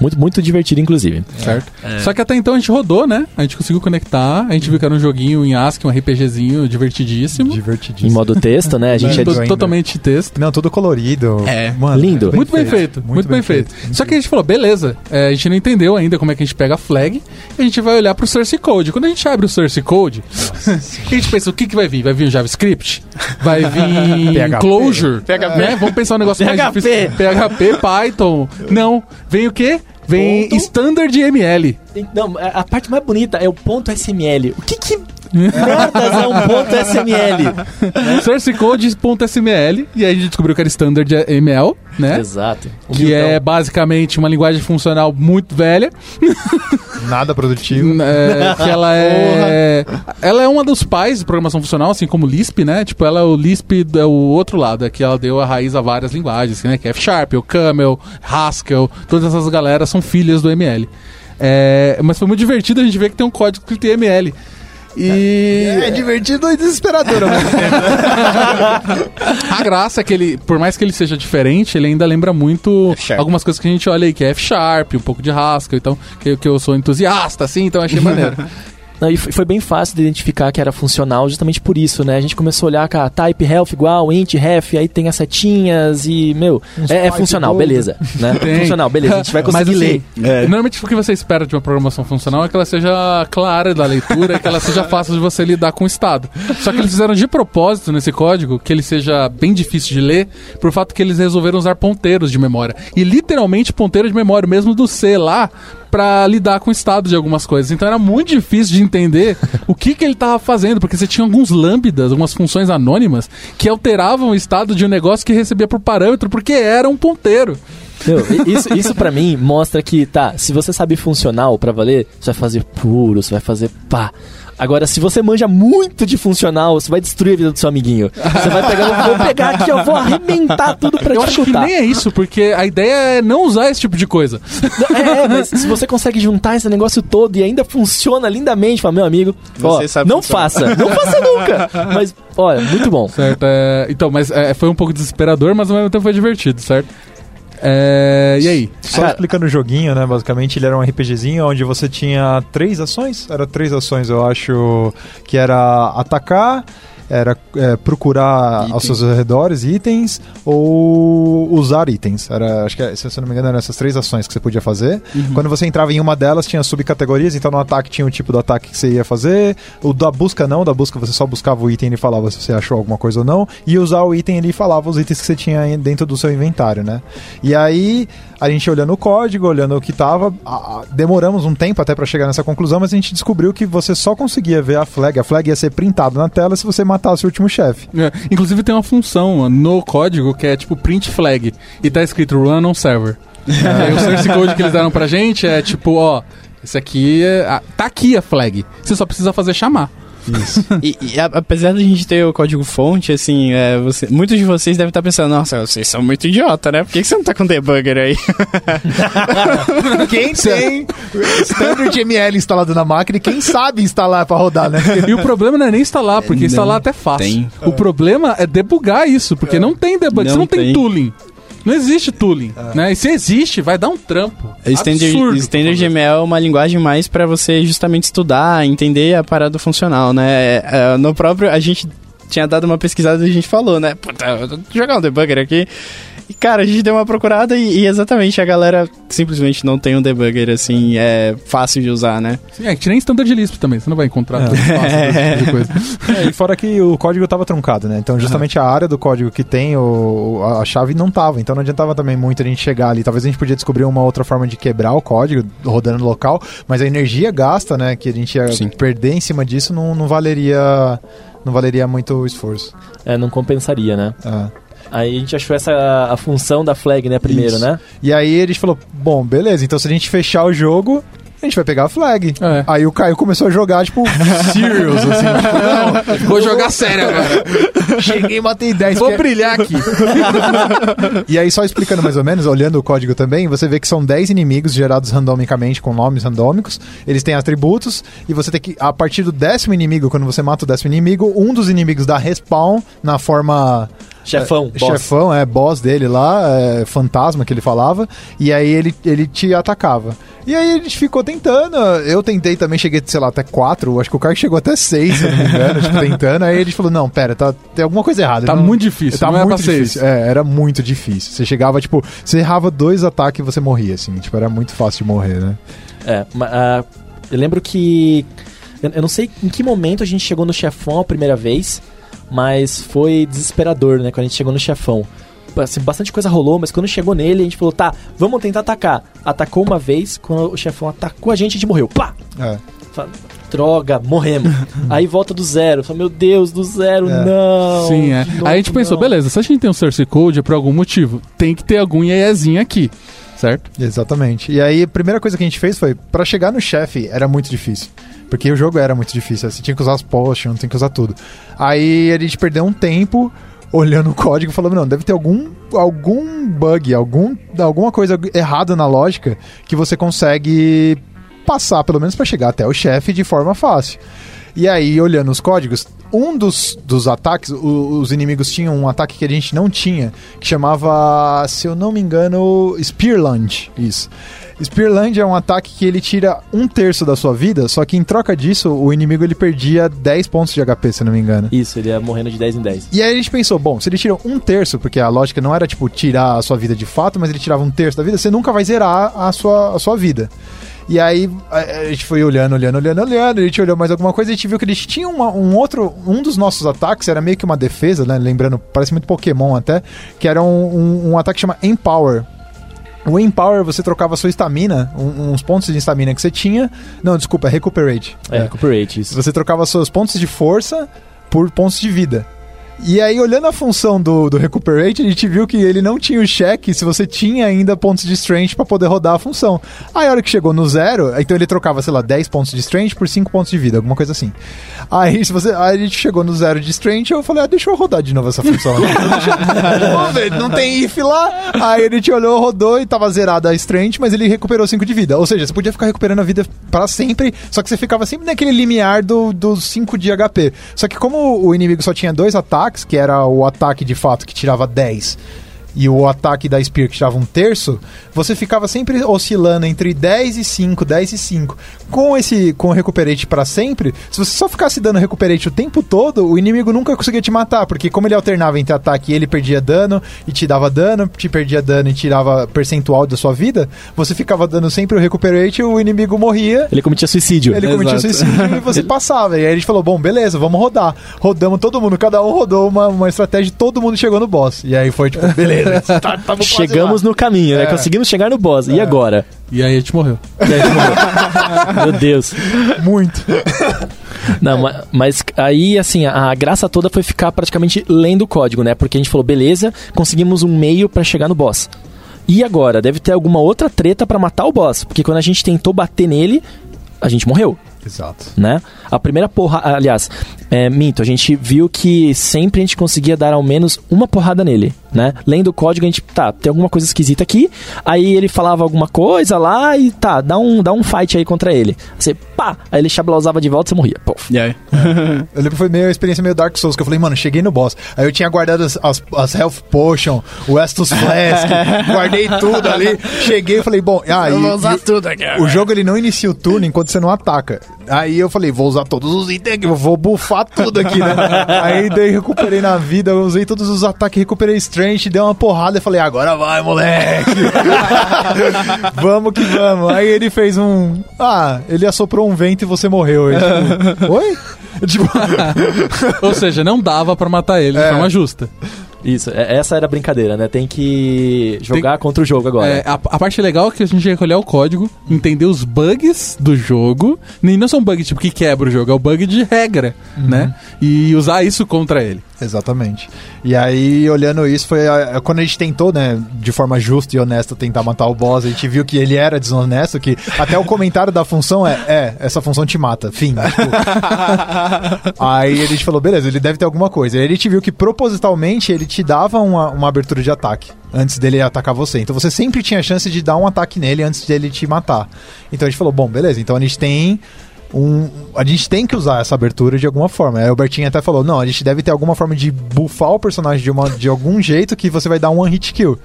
Muito, muito divertido, inclusive. Certo. Só que até então a gente rodou, né? A gente conseguiu conectar, a gente viu que era um joguinho em ASCII, um RPGzinho divertidíssimo. Em Divertidíssimo. modo texto, né? A gente é To- ainda. totalmente texto. Não, tudo colorido. É. Mano, Lindo. Muito bem feito, muito, bem, feito. Só que a gente falou, beleza, é, a gente não entendeu ainda como é que a gente pega a flag e a gente vai olhar pro source code. Quando a gente abre o source code, a gente pensa, o que, que vai vir? Vai vir o JavaScript? Vai vir PHP. Clojure? Né? Vamos pensar um negócio mais PHP. difícil. PHP, Python. Não. Vem o quê? Vem Ponto. Standard ML. Não, a parte mais bonita é o ponto SML. O que que merdas é um ponto SML? Source code.sml. E aí a gente descobriu que era Standard ML, né? Exato. Que é basicamente uma linguagem funcional muito velha. Nada produtivo. É, que ela é. Ela é uma dos pais de programação funcional, assim como o Lisp, né? Tipo, ela é o Lisp é o outro lado, é que ela deu a raiz a várias linguagens, né? Que é F Sharp, o Camel, Haskell, todas essas galeras são filhas do ML. É, mas foi muito divertido a gente ver que tem um código escrito em ML. E É divertido e desesperador. ao mesmo tempo. a graça é que ele, por mais que ele seja diferente, ele ainda lembra muito F-Sharp. algumas coisas que a gente olha aí, que é F Sharp, um pouco de Haskell, então, que, que eu sou entusiasta, assim, então achei maneiro. Não, e foi bem fácil de identificar que era funcional justamente por isso, né? A gente começou a olhar, cara, type health igual, int ref, aí tem as setinhas e, meu, é, é funcional, gold. beleza, né? Tem. Funcional, beleza, a gente vai conseguir Mas, ler. assim, Normalmente o que você espera de uma programação funcional é que ela seja clara da leitura e que ela seja fácil de você lidar com o estado. Só que eles fizeram de propósito nesse código que ele seja bem difícil de ler, por fato que eles resolveram usar ponteiros de memória. E literalmente ponteiro de memória, mesmo do C lá, pra lidar com o estado de algumas coisas. Então era muito difícil de entender o que, que ele tava fazendo, porque você tinha alguns lambdas, algumas funções anônimas, que alteravam o estado de um negócio que recebia por parâmetro, porque era um ponteiro. Meu, isso, isso pra mim mostra que, tá, se você sabe funcional pra valer, você vai fazer puro, você vai fazer pá. Agora, se você manja muito de funcional, você vai destruir a vida do seu amiguinho. Você vai pegar, vou pegar aqui, eu vou arrebentar tudo pra Eu acho que dificultar. nem é isso, porque a ideia é não usar esse tipo de coisa. Não, É, é, mas se você consegue juntar esse negócio todo e ainda funciona lindamente, fala, meu amigo, ó, Você sabe não faça, não faça nunca. Mas, olha, muito bom. Certo? é, então, mas é, foi um pouco desesperador, mas ao mesmo tempo foi divertido, certo? É, e aí? Só Cara- explicando o joguinho, né? Basicamente, ele era um RPGzinho onde você tinha três ações. Era três ações, eu acho, que era atacar, era é, procurar Item. aos seus arredores itens ou usar itens. Era, acho que, é, se eu não me engano, eram essas três ações que você podia fazer. Quando você entrava em uma delas, tinha subcategorias. Então, no ataque tinha o tipo do ataque que você ia fazer. O da busca não, da busca você só buscava o item e falava se você achou alguma coisa ou não. E usar o item ele falava os itens que você tinha dentro do seu inventário, né? E aí, a gente olhando o código, olhando o que tava, a- a- demoramos um tempo até pra chegar nessa conclusão, mas a gente descobriu que você só conseguia ver a flag. A flag ia ser printada na tela se você matasse o último chefe. É, inclusive tem uma função no código que é tipo print flag e tá escrito run on server. Aí o source code que eles deram pra gente é tipo, ó, esse aqui é, tá aqui a flag. Você só precisa fazer chamar. E, e a- apesar da gente ter o código fonte, assim, é, você- muitos de vocês devem estar pensando, nossa, vocês são muito idiota, né? Por que, que você não tá com debugger aí? Quem tem Standard ML instalado na máquina e quem sabe instalar pra rodar, né? E o problema não é nem instalar, porque Não instalar até é fácil. tem. O problema é debugar isso, porque não tem debug, Não você não tem, tem. tooling. Não existe tooling, né? E se existe, vai dar um trampo. Standard, Absurdo Standard pra fazer. ML é uma linguagem mais pra você justamente estudar, entender a parada funcional, né? É, no próprio, a gente tinha dado uma pesquisada e a gente falou, né? Puta, eu vou jogar um debugger aqui. E, cara, a gente deu uma procurada e, e exatamente a galera simplesmente não tem um debugger assim, é fácil de usar, né? Sim, é que nem standard Lisp também, você não vai encontrar É. fácil esse tipo de coisa. É, e fora que o código tava truncado, né? Então, justamente a área do código que tem, o, a chave não tava. Então, não adiantava também muito a gente chegar ali. Talvez a gente podia descobrir uma outra forma de quebrar o código rodando no local, mas a energia gasta, né? Que a gente ia Sim. perder em cima disso não, não valeria. Não valeria muito o esforço. É, não compensaria, né? É. Aí a gente achou essa a função da flag, né, primeiro, Isso. né? E aí a gente falou: bom, beleza, então se a gente fechar o jogo. A gente vai pegar a flag. É. Aí o Caio começou a jogar, tipo, serious, assim. tipo, Vou jogar sério agora. não, cheguei e matei 10. Vou porque- brilhar aqui. E aí, só explicando mais ou menos, olhando o código também, você vê que são 10 inimigos gerados randomicamente com nomes randômicos. Eles têm atributos, e você tem que, a partir do décimo inimigo, quando você mata o décimo inimigo, um dos inimigos dá respawn na forma. Chefão, é, boss. Chefão, é, boss dele lá, é, fantasma que ele falava, e aí ele, ele te atacava. E aí a gente ficou tentando, eu tentei também, cheguei, sei lá, até 4, acho que o cara chegou até 6, se eu não me engano, tipo, tentando, aí a gente falou, não, pera, tá, tem alguma coisa errada. Tá não- muito difícil, Tá não é muito difícil. É, era muito difícil. Você chegava, tipo, você errava dois ataques e você morria, assim. Tipo, era muito fácil de morrer, né? É, ma- ah, eu lembro que. Eu, eu não sei em que momento a gente chegou no chefão a primeira vez, mas foi desesperador, né? Quando a gente chegou no chefão. Assim, bastante coisa rolou, mas quando chegou nele, a gente falou, tá, vamos tentar atacar. Atacou uma vez, quando o chefão atacou a gente, a gente morreu. Pá! É. Fala, Droga, morremos. Aí volta do zero. Fala, meu Deus, do zero, É. não. Sim, é. novo, Aí a gente pensou, não. beleza, se a gente tem um source code é por algum motivo, tem que ter algum IEzinho aqui, certo? Exatamente. E aí, a primeira coisa que a gente fez foi, pra chegar no chefe, era muito difícil. Porque o jogo era muito difícil. Você tinha que usar as potions, tinha que usar tudo. Aí a gente perdeu um tempo olhando o código e falando, não, deve ter algum, algum bug, algum, alguma coisa errada na lógica que você consegue passar, pelo menos pra chegar até o chefe de forma fácil. E aí, olhando os códigos, um dos, dos ataques, o- os inimigos tinham um ataque que a gente não tinha, que chamava, se eu não me engano, Spear Lunge. Isso. Spear Lunge é um ataque que ele tira um terço da sua vida, só que em troca disso, o inimigo ele perdia 10 pontos de HP, se não me engano. Isso, ele ia morrendo de 10 em 10. E aí a gente pensou, bom, se ele tira um terço, porque a lógica não era, tipo, tirar a sua vida de fato, mas ele tirava um terço da vida, você nunca vai zerar a sua, a sua vida. E aí a, a gente foi olhando, olhando, olhando, olhando, a gente olhou mais alguma coisa e a gente viu que eles tinham uma- um outro, um dos nossos ataques, era meio que uma defesa, né, lembrando, parece muito Pokémon até, que era um, um, um ataque que chama Empower. O Empower, você trocava sua estamina, um- uns pontos de estamina que você tinha. Não, desculpa, é Recuperate. É, recuperate, isso. Você trocava seus pontos de força por pontos de vida. E aí, olhando a função do, do Recuperate, a gente viu que ele não tinha o cheque se você tinha ainda pontos de Strength pra poder rodar a função. Aí, a hora que chegou no zero, então ele trocava, sei lá, 10 pontos de Strength por 5 pontos de vida, alguma coisa assim. Aí, se você, aí a gente chegou no zero de Strength, eu falei, ah, deixa eu rodar de novo essa função. Vamos ver, não tem if lá. Aí a gente olhou, rodou e tava zerada a Strength, mas ele recuperou 5 de vida. Ou seja, você podia ficar recuperando a vida pra sempre, só que você ficava sempre naquele limiar do- dos 5 de HP. Só que como o inimigo só tinha dois ataques, que era o ataque de fato que tirava 10 e o ataque da Spear que um terço, você ficava sempre oscilando entre 10 e 5, 10 e 5. Com esse com o Recuperate pra sempre, se você só ficasse dando Recuperate o tempo todo, o inimigo nunca conseguia te matar, porque como ele alternava entre ataque e ele perdia dano e te dava dano, te perdia dano e tirava percentual da sua vida, você ficava dando sempre o Recuperate e o inimigo morria. Ele cometia suicídio. Ele cometia Exato. suicídio e você passava. E aí a gente falou: bom, beleza, vamos rodar. Rodamos todo mundo, cada um rodou uma, uma estratégia e todo mundo chegou no boss. E aí foi tipo, beleza, tá, quase Chegamos lá. no caminho, né? É. Conseguimos chegar no boss. E agora? E aí a gente morreu. E aí, tipo, Meu Deus. Muito. Não, ma- mas aí, assim, a, a graça toda foi ficar praticamente lendo o código, né? Porque a gente falou, beleza, conseguimos um meio pra chegar no boss. E agora? Deve ter alguma outra treta pra matar o boss. Porque quando a gente tentou bater nele, a gente morreu. Exato. né? A primeira porrada, aliás, é, minto, a gente viu que sempre a gente conseguia dar ao menos uma porrada nele, né? Lendo o código, a gente, tá, tem alguma coisa esquisita aqui, aí ele falava alguma coisa lá e tá, dá um, dá um fight aí contra ele. Você, pá, aí ele chablausava de volta e você morria. Pô. E aí? Eu lembro que foi meio a experiência meio Dark Souls, que eu falei, mano, cheguei no boss. Aí eu tinha guardado as, as, as Health Potion, o Estus Flask, guardei tudo ali. Cheguei e falei, bom, ah, e- e- tudo aqui. O jogo ele não inicia o turno enquanto você não ataca. Aí eu falei, vou usar todos os itens aqui, vou bufar tudo aqui, né? Aí daí recuperei na vida, eu usei todos os ataques, recuperei strength Strange, deu uma porrada e falei, agora vai, moleque! vamos que vamos. Aí ele fez um. Ah, ele assoprou um vento e você morreu. Eu, tipo, Oi? Tipo, Ou seja, não dava pra matar ele de É. forma justa. Isso, é- essa era a brincadeira, né? Tem que jogar contra o jogo agora. É, a, a parte legal é que a gente ia olhar o código, entender os bugs do jogo. E não são bugs tipo que quebra o jogo, é o bug de regra, né? E usar isso contra ele. Exatamente. E aí, olhando isso, foi a- quando a gente tentou, né, de forma justa e honesta, tentar matar o boss, a gente viu que ele era desonesto, que até o comentário da função é, é, essa função te mata, fim. Tipo, aí a gente falou, beleza, ele deve ter alguma coisa. Aí a gente viu que propositalmente ele te dava uma, uma abertura de ataque antes dele atacar você. Então você sempre tinha chance de dar um ataque nele antes dele te matar. Então a gente falou, bom, beleza, então a gente tem um, a gente tem que usar essa abertura de alguma forma. Aí o Bertinho até falou: não, a gente deve ter alguma forma de buffar o personagem de, uma, de algum jeito que você vai dar um one hit kill.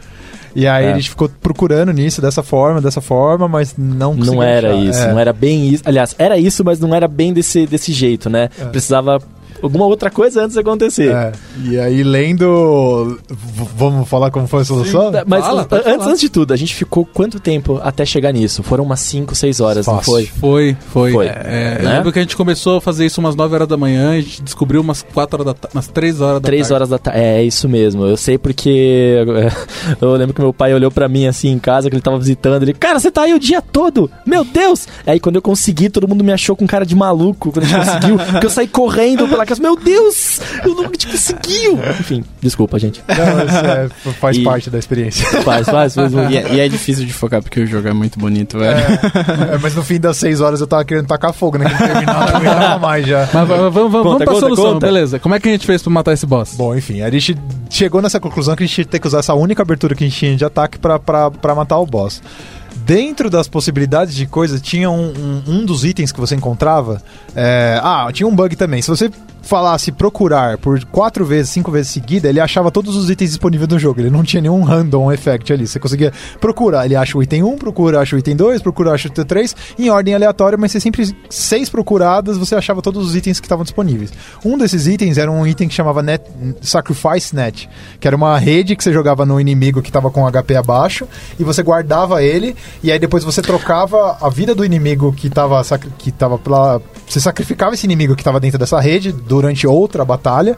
E aí É. a gente ficou procurando nisso dessa forma, dessa forma, mas não conseguiu Não era achar. isso, É. não era bem isso. Aliás, era isso, mas não era bem desse, desse jeito, né? Precisava alguma outra coisa antes de acontecer. É. E aí, lendo. Vamos falar como foi a solução? Mas Fala, an- pode antes, falar. antes de tudo, a gente ficou quanto tempo até chegar nisso? Foram umas 5, 6 horas, não Fácil. foi? Foi, foi. Foi. É, Eu Né? lembro que a gente começou a fazer isso umas 9 horas da manhã, a gente descobriu umas 4 horas da tarde, umas 3 horas da 3 tarde. horas da tarde. É, é isso mesmo. Eu sei porque eu lembro que meu pai olhou pra mim assim em casa, que ele tava visitando. Ele, cara, você tá aí o dia todo? Meu Deus! Aí quando eu consegui, todo mundo me achou com cara de maluco quando a gente conseguiu. porque eu saí correndo pela casa. Meu Deus! Eu não te conseguiu! Enfim, desculpa, gente. Não, é, faz E- parte da experiência. Faz, faz, faz. E, é- e é difícil de focar porque o jogo é muito bonito, velho. É, mas no fim das 6 horas eu tava querendo tacar fogo, né? Que não terminava, não aguentava mais já. Mas vamos, vamos Conta, pra conta, solução, conta. beleza. Como é que a gente fez pra matar esse boss? Bom, enfim, a gente chegou nessa conclusão que a gente ter que usar essa única abertura que a gente tinha de ataque pra, pra, pra matar o boss. Dentro das possibilidades de coisa, tinha um, um, um dos itens que você encontrava. é, ah, tinha um bug também. Se você falasse procurar por quatro vezes, cinco vezes seguida, ele achava todos os itens disponíveis no jogo. Ele não tinha nenhum random effect ali. Você conseguia procurar. Ele acha o item 1, procura, acha o item 2, procura, acha o item 3, em ordem aleatória, mas você sempre, seis procuradas, você achava todos os itens que estavam disponíveis. Um desses itens era um item que chamava net, Sacrifice Net, que era uma rede que você jogava no inimigo que estava com HP abaixo, e você guardava ele, e aí depois você trocava a vida do inimigo que estava que tava. Você sacrificava esse inimigo que estava dentro dessa rede durante outra batalha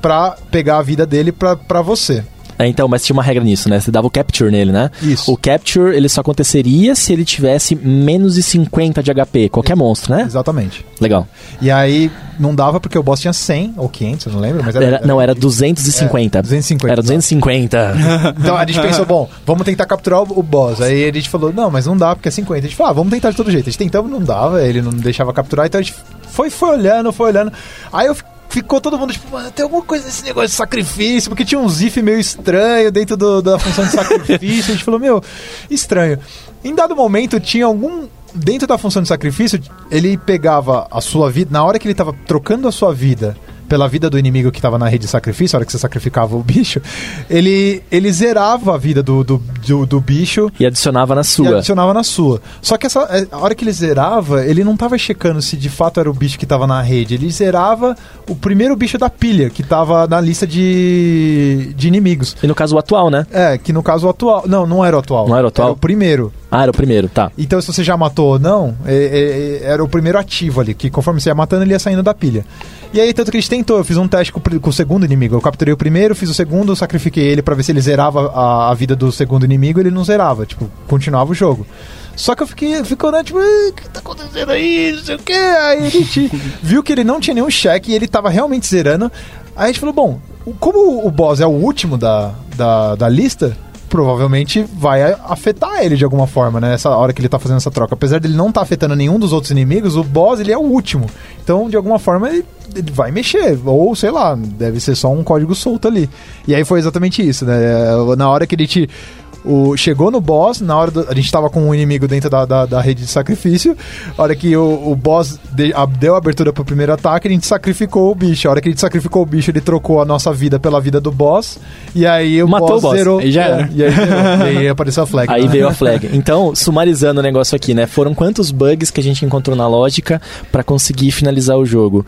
pra pegar a vida dele pra você. É, então, mas tinha uma regra nisso, né? Você dava o capture nele, né? Isso. O capture, ele só aconteceria se ele tivesse menos de 50 de HP. Qualquer monstro, né? Exatamente. Legal. E aí não dava porque o boss tinha 100 ou 500, eu não lembro, mas era, Era, não, era 250. É, 250. Era 250. Então a gente pensou, bom, vamos tentar capturar o, o boss. Aí a gente falou, não, mas não dá porque é 50. A gente falou, ah, vamos tentar de todo jeito. A gente tentava, não dava, ele não deixava capturar, então a gente foi, foi olhando, foi olhando. Aí eu fi- ficou todo mundo tipo, mano, tem alguma coisa nesse negócio de sacrifício, porque tinha uns if meio estranho dentro do- da função de sacrifício. a gente falou, meu, estranho. Em dado momento tinha algum. Dentro da função de sacrifício, ele pegava a sua vida. Na hora que ele tava trocando a sua vida pela vida do inimigo que tava na rede de sacrifício, a hora que você sacrificava o bicho, ele, ele zerava a vida do, do, do, do bicho E adicionava na e sua. adicionava na sua. Só que essa, é, a hora que ele zerava, ele não tava checando se de fato era o bicho que tava na rede. Ele zerava o primeiro bicho da pilha, que tava na lista de, de inimigos. E no caso o atual, né? É, que no caso o atual. Não, não era o atual. Não era o atual? Era o primeiro. Ah, era o primeiro, tá. Então, se você já matou ou não, é- é- era o primeiro ativo ali, que conforme você ia matando, ele ia saindo da pilha. E aí, tanto que a gente tentou, eu fiz um teste com, com o segundo inimigo. Eu capturei o primeiro, fiz o segundo, sacrifiquei ele pra ver se ele zerava a, a vida do segundo inimigo, ele não zerava, tipo, continuava o jogo. Só que eu fiquei, ficou, né, tipo, "Ah, o que tá acontecendo aí, não sei o que. Aí a gente viu que ele não tinha nenhum cheque e ele tava realmente zerando. Aí a gente falou, bom, como o boss é o último da, da, da lista, provavelmente vai afetar ele de alguma forma, né? Essa hora que ele tá fazendo essa troca. Apesar dele não tá afetando nenhum dos outros inimigos, o boss ele é o último. Então, de alguma forma, ele, ele vai mexer. Ou, sei lá, deve ser só um código solto ali. E aí foi exatamente isso, né? É, Na hora que ele te. O, chegou no boss, na hora do- a gente tava com um inimigo dentro da, da, da rede de sacrifício. A hora que o, o boss de- a- deu a abertura pro primeiro ataque, a gente sacrificou o bicho. A hora que a gente sacrificou o bicho, ele trocou a nossa vida pela vida do boss. E aí o Matou boss, o boss. zerou. Aí já É, era. e aí, zerou. e aí apareceu a flag. Aí né? veio a flag. Então, sumarizando o negócio aqui, né? Foram quantos bugs que a gente encontrou na lógica pra conseguir finalizar o jogo?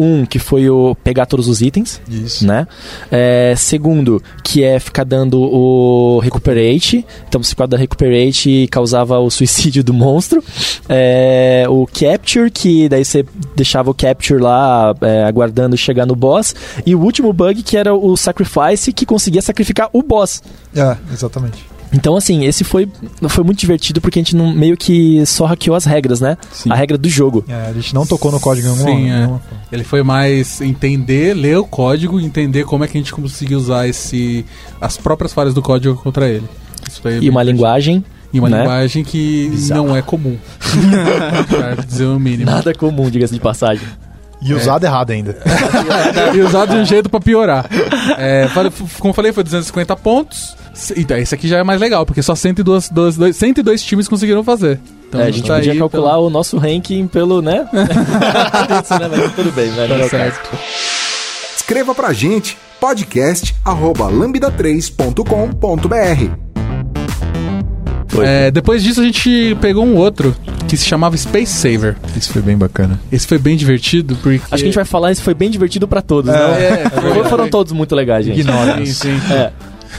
Um, que foi o pegar todos os itens, Isso. né? É, segundo, que é ficar dando o recuperate. Então, você ficava dando recuperate causava o suicídio do monstro. É, o capture, que daí você deixava o capture lá é, aguardando chegar no boss. E o último bug, que era o sacrifice, que conseguia sacrificar o boss. É, exatamente. Então, assim, esse foi, foi muito divertido porque a gente não, meio que só hackeou as regras, né? Sim. A regra do jogo. É, a gente não tocou no código em alguma Sim, é. Ele foi mais entender, ler o código, entender como é que a gente conseguiu usar esse as próprias falhas do código contra ele. Isso foi E uma linguagem e uma né? linguagem que Bizarro. não é comum. pra dizer o mínimo. nada comum, diga-se de passagem. E usado errado ainda. e usado de um jeito pra piorar. É, como eu falei, foi 250 pontos. Então, esse aqui já é mais legal, porque só 102, dois- dois- 102 times conseguiram fazer. Então, É, a gente tá podia calcular pelo- o nosso ranking pelo, né? Isso, né? Mas tudo bem, velho. Tá é certo. Escreva pra gente podcast@lambda3.com.br. Foi. É, depois disso, a gente pegou um outro que se chamava Space Saver. Isso foi bem bacana. Esse foi bem divertido, porque. Acho que a gente vai falar, isso foi bem divertido pra todos, não? É, Foram- Foram todos muito legais, gente. Ignora. Sim, sim. É.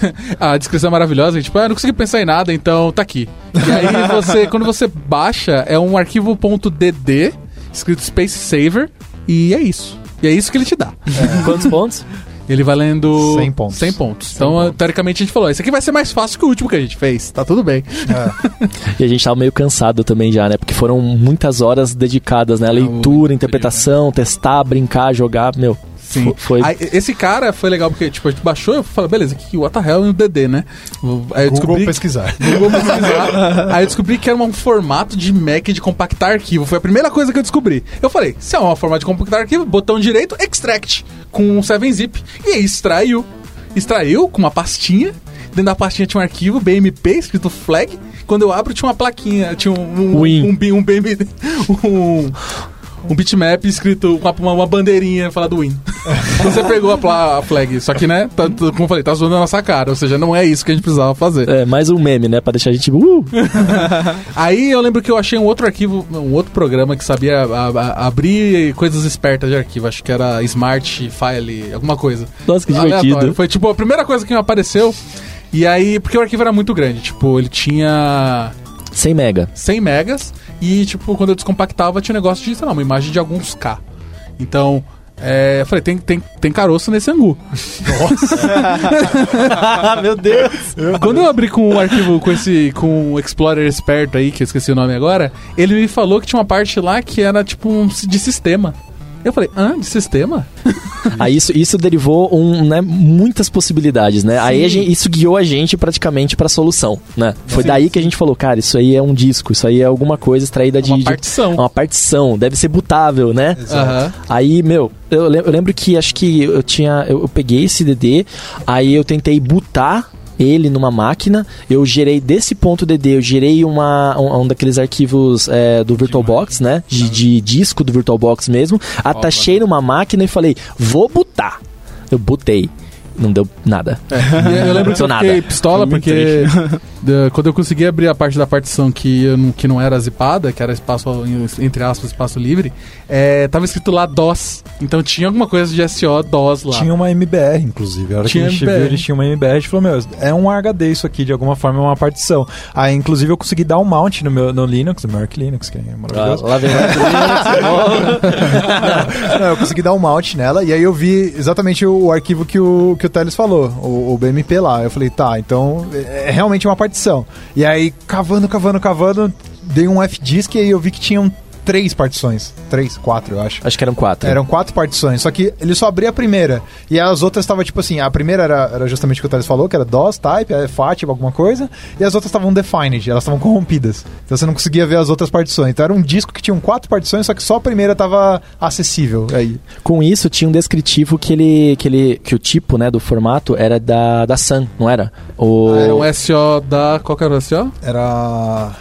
A descrição é maravilhosa, tipo, ah, não consegui pensar em nada, então tá aqui. E aí você, quando você baixa, é um arquivo .dd escrito Space Saver e é isso. E é isso que ele te dá. Quantos pontos? Ele valendo 100 pontos. 100 pontos. Então, teoricamente, a gente falou: esse aqui vai ser mais fácil que o último que a gente fez. Tá tudo bem. E a gente tava meio cansado também já, né? Porque foram muitas horas dedicadas, né? A leitura, interpretação, testar, brincar, jogar, meu. Sim. fo- Foi. Aí, esse cara foi legal porque, tipo, a gente baixou e eu falei, beleza, o What the hell e o DD, né? Aí eu Google descobri. pesquisar. Google pesquisar. Aí eu descobri que era um formato de Mac de compactar arquivo. Foi a primeira coisa que eu descobri. Eu falei, se é um formato de compactar arquivo, botão direito, extract, com um 7-zip. E aí extraiu. Extraiu com uma pastinha. Dentro da pastinha tinha um arquivo, BMP, escrito flag. Quando eu abro, tinha uma plaquinha, tinha um, um, um, bi- um BM. Um, um bitmap escrito com uma, uma bandeirinha falando win. Você pegou a, a flag. Só que, né, tá- tá- como eu falei, tá zoando a nossa cara. Ou seja, não é isso que a gente precisava fazer. É, mais um meme, né? Pra deixar a gente. Uh! Aí eu lembro que eu achei um outro arquivo, um outro programa que sabia a- a- abrir coisas espertas de arquivo. Acho que era Smart File, alguma coisa. Nossa, que Aleatório. divertido. Foi tipo a primeira coisa que me apareceu. E aí, porque o arquivo era muito grande, tipo, ele tinha 100 mega. 100 megas e, tipo, quando eu descompactava tinha um negócio de, sei lá, uma imagem de alguns K. Então, é, eu falei, tem, tem, tem caroço nesse angu. Meu Deus! Quando eu abri com o arquivo com esse com o Explorer esperto aí, que eu esqueci o nome agora, ele me falou que tinha uma parte lá que era tipo um de sistema. Eu falei, hã? De sistema? Aí isso, isso derivou um, né, muitas possibilidades, né? Aí a gente- isso guiou a gente praticamente pra solução, né? Foi Sim, daí que a gente falou, cara, isso aí é um disco, isso aí é alguma coisa extraída de. Uma de- partição. uma partição, deve ser bootável, né? Aham. Aí, meu, eu, eu lembro que acho que eu tinha. Eu, eu peguei esse DD, aí eu tentei bootar ele numa máquina, eu gerei desse ponto DD, eu gerei uma, um, um daqueles arquivos é, do VirtualBox, né? De, de disco do VirtualBox mesmo, atachei numa máquina e falei, vou botar. Eu botei. Não deu nada. E eu lembro que eu nada. fiquei pistola porque da- quando eu consegui abrir a parte da partição que, eu não, que não era zipada, que era espaço, entre aspas, espaço livre, é, tava escrito lá DOS. Então tinha alguma coisa de SO DOS lá. Tinha uma MBR, inclusive. A hora Tinha que a gente MBR. viu, eles tinham uma MBR, a gente falou, meu, é um HD isso aqui, de alguma forma é uma partição. Aí, inclusive, eu consegui dar um mount no meu no Linux, no meu Linux, que é Ah, maravilhoso. lá vem o Não, eu consegui dar um mount nela e aí eu vi exatamente o, o arquivo que o, que o Teles falou, o, o BMP lá. Eu falei, tá, então é, é realmente uma partição. E aí, cavando, cavando, cavando, dei um F-Disk e aí eu vi que tinham três partições. Três, quatro, eu acho. Acho que eram quatro. Eram quatro partições, só que ele só abria a primeira. E as outras estavam tipo assim: a primeira era, era justamente o que o Thales falou, que era DOS, type, FAT, alguma coisa. E as outras estavam defined, elas estavam corrompidas. Então você não conseguia ver as outras partições. Então era um disco que tinha quatro partições, só que só a primeira estava acessível. Aí. Com isso, tinha um descritivo que ele. que, ele, que o tipo, né, do formato era da, da Sun, não era? O, Era um SO da. Qual que era o SO? Era.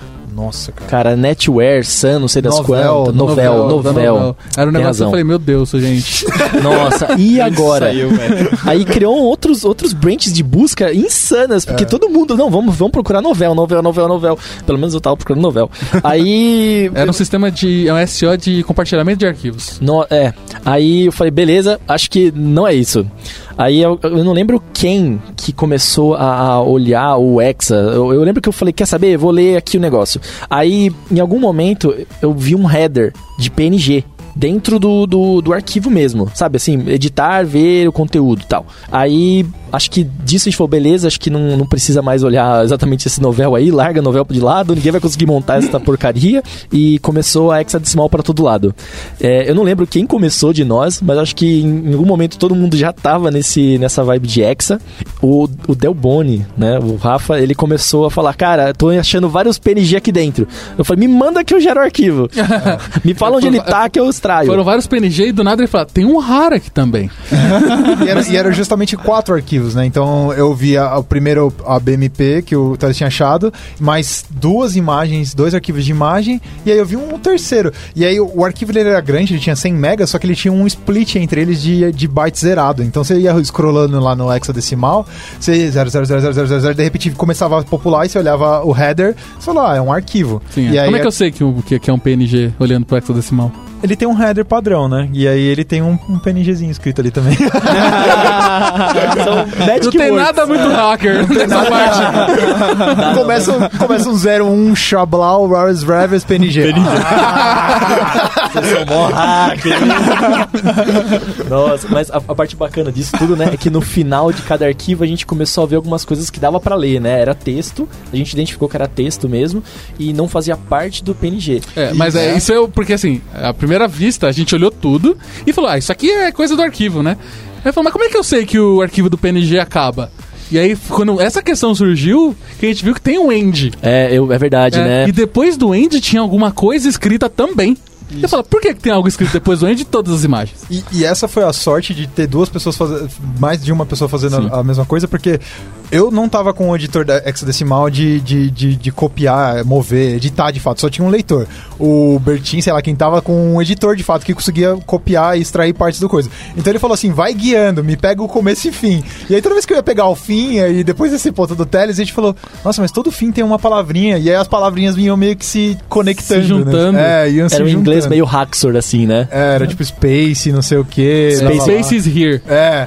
Nossa, cara. Cara, Netware, Sun, não sei das Novel, quantas. Novel, Novel, novel. Era um negócio que razão. eu falei, meu Deus, gente. Nossa, e agora? Saiu, velho. Aí criou outros, outros branches de busca insanas, porque todo mundo, não, vamos, vamos procurar novel, novel, novel, novel. Pelo menos eu tava procurando novel. Aí. Era um sistema de. É um SO de compartilhamento de arquivos. No- é. Aí eu falei, beleza, acho que não é isso. Aí eu, eu não lembro quem que começou a, olhar o Hexa. Eu, eu lembro que eu falei, quer saber? Vou ler aqui o negócio. Aí, em algum momento, eu vi um header de PNG. Dentro do, do, do arquivo mesmo, sabe? Assim, editar, ver o conteúdo e tal. Aí, acho que disso a gente falou, beleza, acho que não, não precisa mais olhar exatamente esse novel aí, larga a novel de lado, ninguém vai conseguir montar essa porcaria. E começou a hexadecimal para todo lado. É, eu não lembro quem começou de nós, mas acho que em, em algum momento todo mundo já tava nesse, nessa vibe de hexa. O, o Del Boni, né, o Rafa, ele começou a falar, cara, tô achando vários PNG aqui dentro. Eu falei, me manda que eu gero o arquivo. me fala onde ele tá que eu extraio. Foram vários PNG e do nada ele falou: tem um RAR aqui também. E era, e era justamente quatro arquivos, né? Então eu vi a- o primeiro a BMP que o Thales tinha achado, mais duas imagens, dois arquivos de imagem, e aí eu vi um terceiro. E aí o, o arquivo ele era grande, ele tinha 100 megas, só que ele tinha um split entre eles de, de byte zerado. Então você ia scrollando lá no hexadecimal, você 0000000, de repente começava a popular e você olhava o header, você falou, ah, é um arquivo. Sim, e é. aí Como é que eu sei que, o- que, que é um PNG olhando pro hexadecimal? Ele tem um header padrão, né? E aí ele tem um, um PNGzinho escrito ali também. Magic Não tem words. nada muito hacker nessa parte. começa, um- começa um 01 Xablau Rares Reves PNG. Vocês são mó hacker. Nossa, mas a, a parte bacana disso tudo, né, é que no final de cada arquivo a gente começou a ver algumas coisas que dava pra ler, né? Era texto, a gente identificou que era texto mesmo e não fazia parte do PNG. É, mas é, isso é o- porque assim, à primeira vista a gente olhou tudo e falou: ah, isso aqui é coisa do arquivo, né? Aí falou, mas como é que eu sei que o arquivo do PNG acaba? E aí, quando essa questão surgiu, que a gente viu que tem um end. É, eu, é verdade, É, né? E depois do end tinha alguma coisa escrita também. E eu falo, por que, que tem algo escrito depois do end de todas as imagens? E, e essa foi a sorte de ter duas pessoas fazendo, mais de uma pessoa fazendo a, a mesma coisa, porque eu não tava com o editor da hexadecimal de, de, de, de copiar, mover, editar de fato, só tinha um leitor. O Bertin, sei lá, quem tava com um editor de fato que conseguia copiar e extrair partes do coisa. Então ele falou assim: vai guiando, me pega o começo e fim. E aí toda vez que eu ia pegar o fim, e depois desse ponto do Teles, a gente falou: nossa, mas todo fim tem uma palavrinha. E aí as palavrinhas vinham meio que se conectando. Se juntando. Né? É, iam se Era um inglês meio Haxor, assim, né? É, era tipo Space, não sei o que. Space is here. É.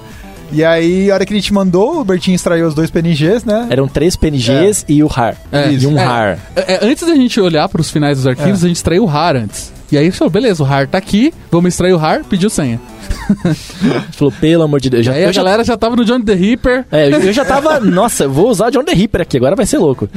E aí, a hora que ele te mandou, o Bertinho extraiu os dois PNGs, né? Eram três PNGs e o RAR. É. E um É. RAR. É, é, antes da gente olhar para os finais dos arquivos, a gente extraiu o RAR antes. E aí falou, beleza, o RAR tá aqui, vamos extrair o RAR, pediu senha. Falou, pelo amor de Deus. Já, aí a já galera já tava no John the Reaper, É, eu eu já tava, nossa, vou usar John the Ripper aqui, agora vai ser louco.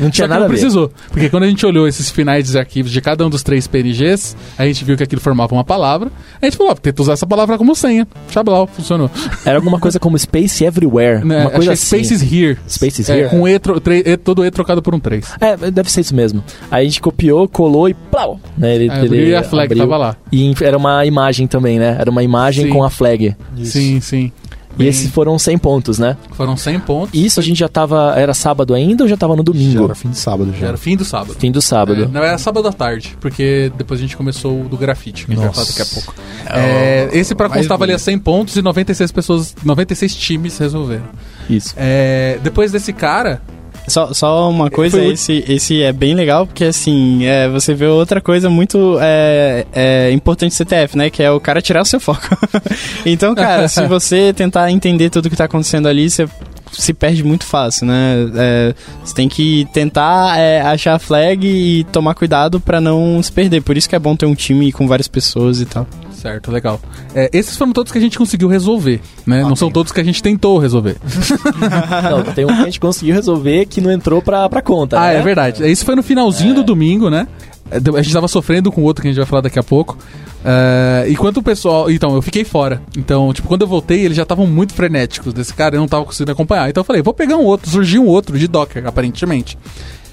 Não tinha nada não a ver. precisou. Porque quando a gente olhou esses finais dos arquivos de cada um dos três PNGs, a gente viu que aquilo formava uma palavra. A gente falou, ó, tenta usar essa palavra como senha. Xablau, funcionou. Era alguma coisa como Space Everywhere. Né? Uma coisa assim. Space is here. Space is É, here. com e, todo E trocado por um 3. É, deve ser isso mesmo. Aí a gente copiou, colou e plau! Né, ele, Aí abriu e a flag abriu. tava lá. E era uma imagem também, né? Era uma imagem Sim. com a flag. Sim, sim. E esses foram 100 pontos, né? Foram 100 pontos. E Isso a gente já tava. Era sábado ainda ou já tava no Já domingo? era fim de sábado Já já. era fim do sábado. Fim do É, sábado. não era sábado à tarde, porque depois a gente começou o do grafite, que a gente vai falar Nossa. daqui a pouco. É, esse pra constar valia bonito. 100 pontos e 96 pessoas, 96 times resolveram. Isso. É, depois desse cara, Só, só uma coisa, Foi esse, esse é bem legal, porque assim, é, você vê outra coisa muito é, é, importante do CTF, né? Que é o cara tirar o seu foco. então, cara, se você tentar entender tudo que tá acontecendo ali, você se perde muito fácil, né? É, você tem que tentar é, achar a flag e tomar cuidado pra não se perder. Por isso que é bom ter um time com várias pessoas e tal. certo, legal. É, esses foram todos que a gente conseguiu resolver, né? Não são todos que a gente tentou resolver. Não, tem um que a gente conseguiu resolver que não entrou pra, pra conta. Ah, né? é verdade. Isso foi no finalzinho do domingo, né? É, A gente tava sofrendo com outro que a gente vai falar daqui a pouco. É, enquanto o pessoal. Então, eu fiquei fora. Então, tipo, quando eu voltei, eles já estavam muito frenéticos desse cara, eu não tava conseguindo acompanhar. Então eu falei, vou pegar um outro. Surgiu um outro de Docker, aparentemente.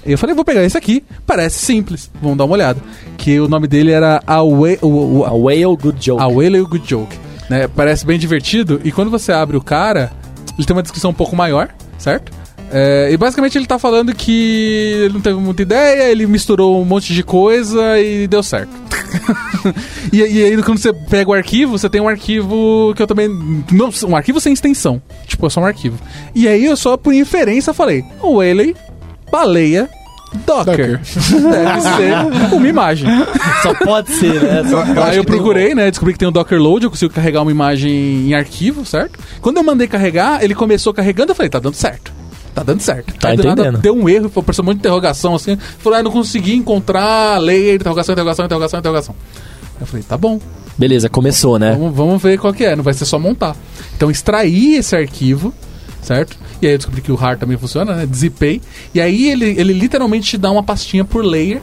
E eu falei, vou pegar esse aqui. Parece simples. Vamos dar uma olhada. Que o nome dele era o, o, A Whale Good Joke. A Whale Good Joke. Né? Parece bem divertido. E quando você abre o cara, ele tem uma descrição um pouco maior, certo? É, e basicamente ele tá falando que ele não teve muita ideia, ele misturou um monte de coisa e deu certo. e, e aí quando você pega o arquivo, você tem um arquivo que eu também. Não, um arquivo sem extensão. Tipo, é só um arquivo. E aí eu só por inferência falei, o Whaley, baleia, Docker. Deve ser uma imagem. Só pode ser, né? Só- Aí eu procurei, né? Descobri que tem o Docker Load, eu consigo carregar uma imagem em arquivo, certo? Quando eu mandei carregar, ele começou carregando, eu falei, tá dando certo. Tá dando certo. Tá Aí do nada entendendo. deu um erro, apareceu um monte de interrogação assim. Falou, ah, não consegui encontrar layer, interrogação, interrogação, interrogação, interrogação. Eu falei, tá bom, Beleza, começou, né? vamos, vamos ver qual que é, não vai ser só montar. Então extraí esse arquivo, certo? E aí eu descobri que o RAR também funciona, né? Zipei. E aí ele, ele literalmente te dá uma pastinha por layer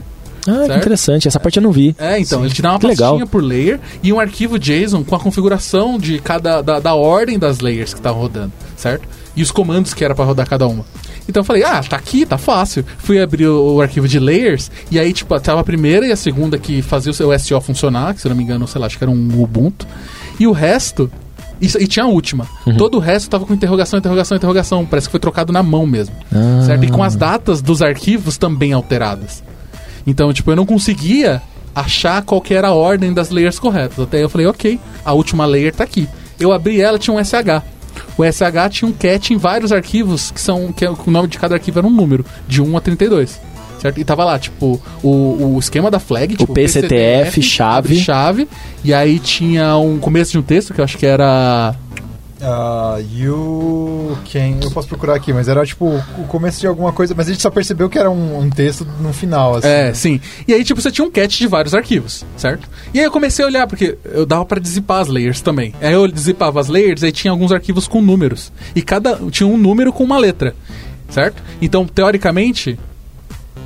Ah, certo? interessante. Essa parte eu não vi. é, então, ele te dá uma Que pastinha legal. por layer e um arquivo JSON com a configuração de cada da, da ordem das layers que estavam rodando, certo? E os comandos que era pra rodar cada uma. Então eu falei, ah, tá aqui, tá fácil. Fui abrir o, o arquivo de layers e aí, tipo, tava a primeira e a segunda que fazia o seu SO funcionar, que se eu não me engano, sei lá, acho que era um Ubuntu. E o resto. Isso, e tinha a última. Uhum. Todo o resto tava com interrogação, interrogação, interrogação. Parece que foi trocado na mão mesmo. Ah. Certo? E com as datas dos arquivos também alteradas. Então, tipo, eu não conseguia achar qual era a ordem das layers corretas. Até aí eu falei, ok, a última layer tá aqui. Eu abri ela, tinha um SH. O SH tinha um cat em vários arquivos, que são. que é- o nome de cada arquivo era um número, de 1 a 32. Certo? E tava lá, tipo, o, o esquema da flag, tipo, PCTF, chave. chave. E aí tinha um começo de um texto que eu acho que era. Ah, you can. Eu posso procurar aqui, mas era tipo o começo de alguma coisa, mas a gente só percebeu que era um, um texto no final, assim. É, sim. E aí, tipo, você tinha um cat de vários arquivos, certo? E aí eu comecei a olhar, porque eu dava pra dizipar as layers também. Aí eu dizipava as layers, aí tinha alguns arquivos com números. E cada. tinha um número com uma letra, certo? Então, teoricamente,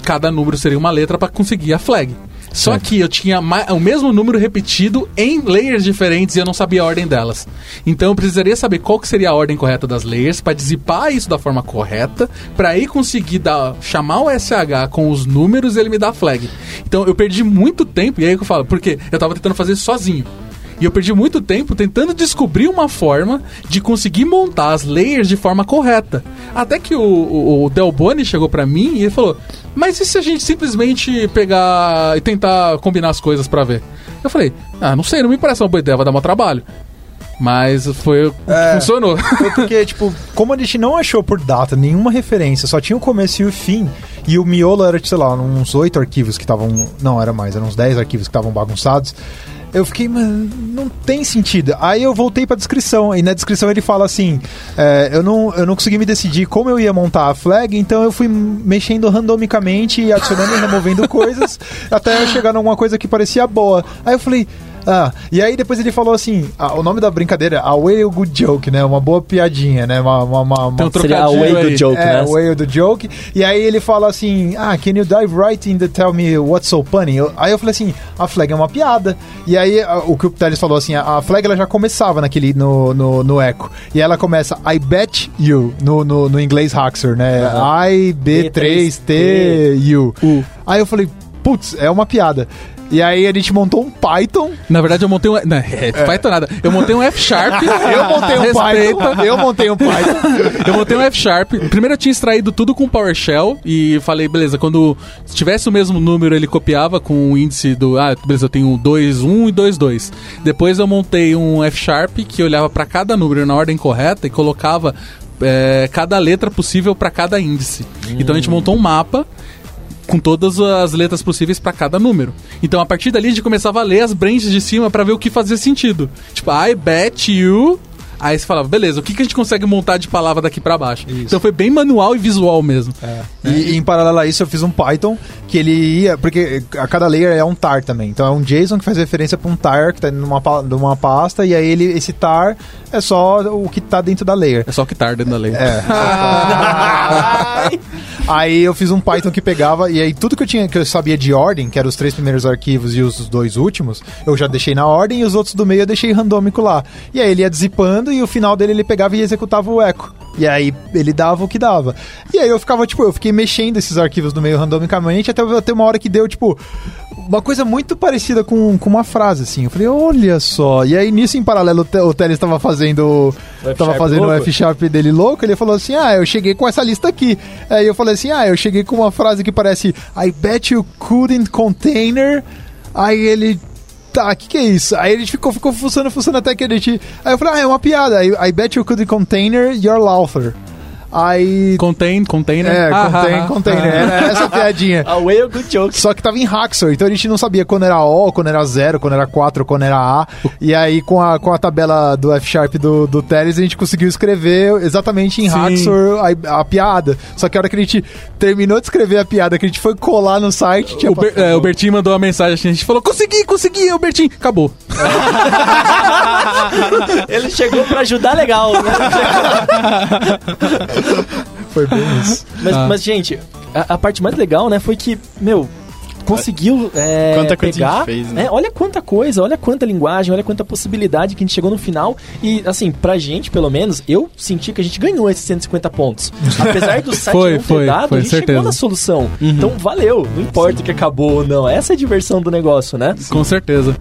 cada número seria uma letra pra conseguir a flag. Só Certo. que eu tinha o mesmo número repetido em layers diferentes e eu não sabia a ordem delas. Então eu precisaria saber qual que seria a ordem correta das layers pra dizipar isso da forma correta, pra aí conseguir dar, chamar o SH com os números e ele me dar a flag. Então eu perdi muito tempo, e aí que eu falo, porque eu tava tentando fazer isso sozinho. E eu perdi muito tempo tentando descobrir uma forma de conseguir montar as layers de forma correta. Até que o, o, o Del Boni chegou pra mim e ele falou: Mas e se a gente simplesmente pegar e tentar combinar as coisas pra ver? Eu falei: Ah, não sei, não me parece uma boa ideia, vai dar mó trabalho. Mas foi É. funcionou. Porque, tipo, como a gente não achou por data nenhuma referência, só tinha o começo e o fim, e o miolo era, sei lá, uns oito arquivos que estavam. Não, era mais, eram uns 10 arquivos que estavam bagunçados. Eu fiquei, mano, não tem sentido. Aí eu voltei pra descrição, e na descrição ele fala assim: é, eu, não, eu não consegui me decidir como eu ia montar a flag, então eu fui mexendo randomicamente adicionando e removendo coisas, até eu chegar numa coisa que parecia boa. Aí eu falei. Ah, e aí depois ele falou assim, ah, o nome da brincadeira, a whale good joke, né? Uma boa piadinha, né? Uma, uma, uma, uma- um Seria a way do aí. joke, é, né? o whale do joke. E aí ele fala assim, ah, can you dive right in the tell me what's so funny? Eu- aí eu falei assim, a flag é uma piada. E aí a- o que o Teles falou assim, a, a flag ela já começava naquele, no, no, no eco. E ela começa, I bet you, no, no, no inglês Haxor, né? I, B, 3, T, you. Aí eu falei, putz, é uma piada. E aí a gente montou um Python Na verdade, eu montei um. Não, é, Python nada. Eu montei um F Sharp. Eu montei um Respeita. Python. Eu montei um Python. Eu montei um F Sharp. Primeiro eu tinha extraído tudo com PowerShell e falei, beleza, quando tivesse o mesmo número, ele copiava com o índice do. Ah, beleza, eu tenho 2, 1 e 2, 2. Depois eu montei um F Sharp que olhava para cada número na ordem correta e colocava é, cada letra possível para cada índice. Então a gente montou um mapa com todas as letras possíveis para cada número. Então a partir dali a gente começava a ler as branches de cima para ver o que fazia sentido. Tipo, I bet you. Aí você falava, beleza, o que, que a gente consegue montar de palavra daqui para baixo? Então foi bem manual e visual mesmo. E, e em paralelo a isso, eu fiz um Python que ele ia. Porque a cada layer é um tar também. Então é um JSON que faz referência para um tar que tá numa, numa pasta. E aí ele, esse tar é só o que tá dentro da layer. É só o que tarda dentro da lei. É. aí eu fiz um Python que pegava e aí tudo que eu tinha que eu sabia de ordem, que eram os três primeiros arquivos e os dois últimos, eu já deixei na ordem e os outros do meio eu deixei randômico lá. E aí ele ia zipando e o final dele ele pegava e executava o eco. E aí ele dava o que dava. E aí eu ficava, tipo, eu fiquei mexendo esses arquivos no meio randomicamente até ter uma hora que deu, tipo, uma coisa muito parecida com, com uma frase, assim. Eu falei, olha só. E aí, nisso, em paralelo, o o Teles estava fazendo, tava fazendo o louco? F-Sharp dele louco. Ele falou assim, ah, eu cheguei com essa lista aqui. Aí eu falei assim, ah, eu cheguei com uma frase que parece I bet you couldn't container. Aí ele... Tá, que, que é isso? Aí gente ficou, ficou fuçando, fuçando até que a gente. Aí eu falei, ah, é uma piada. I, I bet you could container your Lawther. Aí. Contain, container. É, Ah, contain, ah, ah. container. Era essa a piadinha. A Whale Good Joke. Só que tava em Haxor, então a gente não sabia quando era O, quando era 0, quando era 4, quando era A. E aí, com a, com a tabela do F-Sharp do, do Teles, a gente conseguiu escrever exatamente em Sim. Haxor a, a piada. Só que a hora que a gente terminou de escrever a piada, que a gente foi colar no site, tinha O, Ber, é, o Bertinho mandou uma mensagem assim, a gente falou: consegui, consegui, o Bertinho. Acabou. Ele chegou pra ajudar legal, né? Foi bem isso. Mas, Ah. mas, gente, a, a parte mais legal, né, foi que, meu, conseguiu é, Quanta coisa a pegar. gente fez, né? é, olha quanta coisa, olha quanta linguagem, olha quanta possibilidade que a gente chegou no final. E, assim, pra gente, pelo menos, eu senti que a gente ganhou esses 150 pontos. Apesar do site Foi, não ter foi, dado, foi, a gente certeza. chegou na solução. Então, valeu. Não importa que acabou ou não. Essa é a diversão do negócio, né? Com certeza.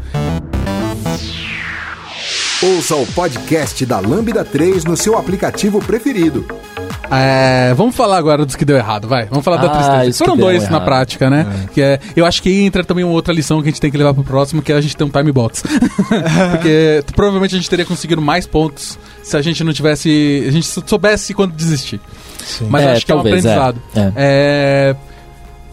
Ouça o podcast da Lambda 3 no seu aplicativo preferido. É, vamos falar agora dos que deu errado, vai. Vamos falar da Ah, tristeza. isso que Foram dois na errado. prática, né? Que é, eu acho que entra também uma outra lição que a gente tem que levar pro próximo, que é a gente ter um time box. Porque provavelmente a gente teria conseguido mais pontos se a gente não tivesse. A gente soubesse quando desistir. Mas eu É, acho que talvez, é um é. aprendizado. É. É,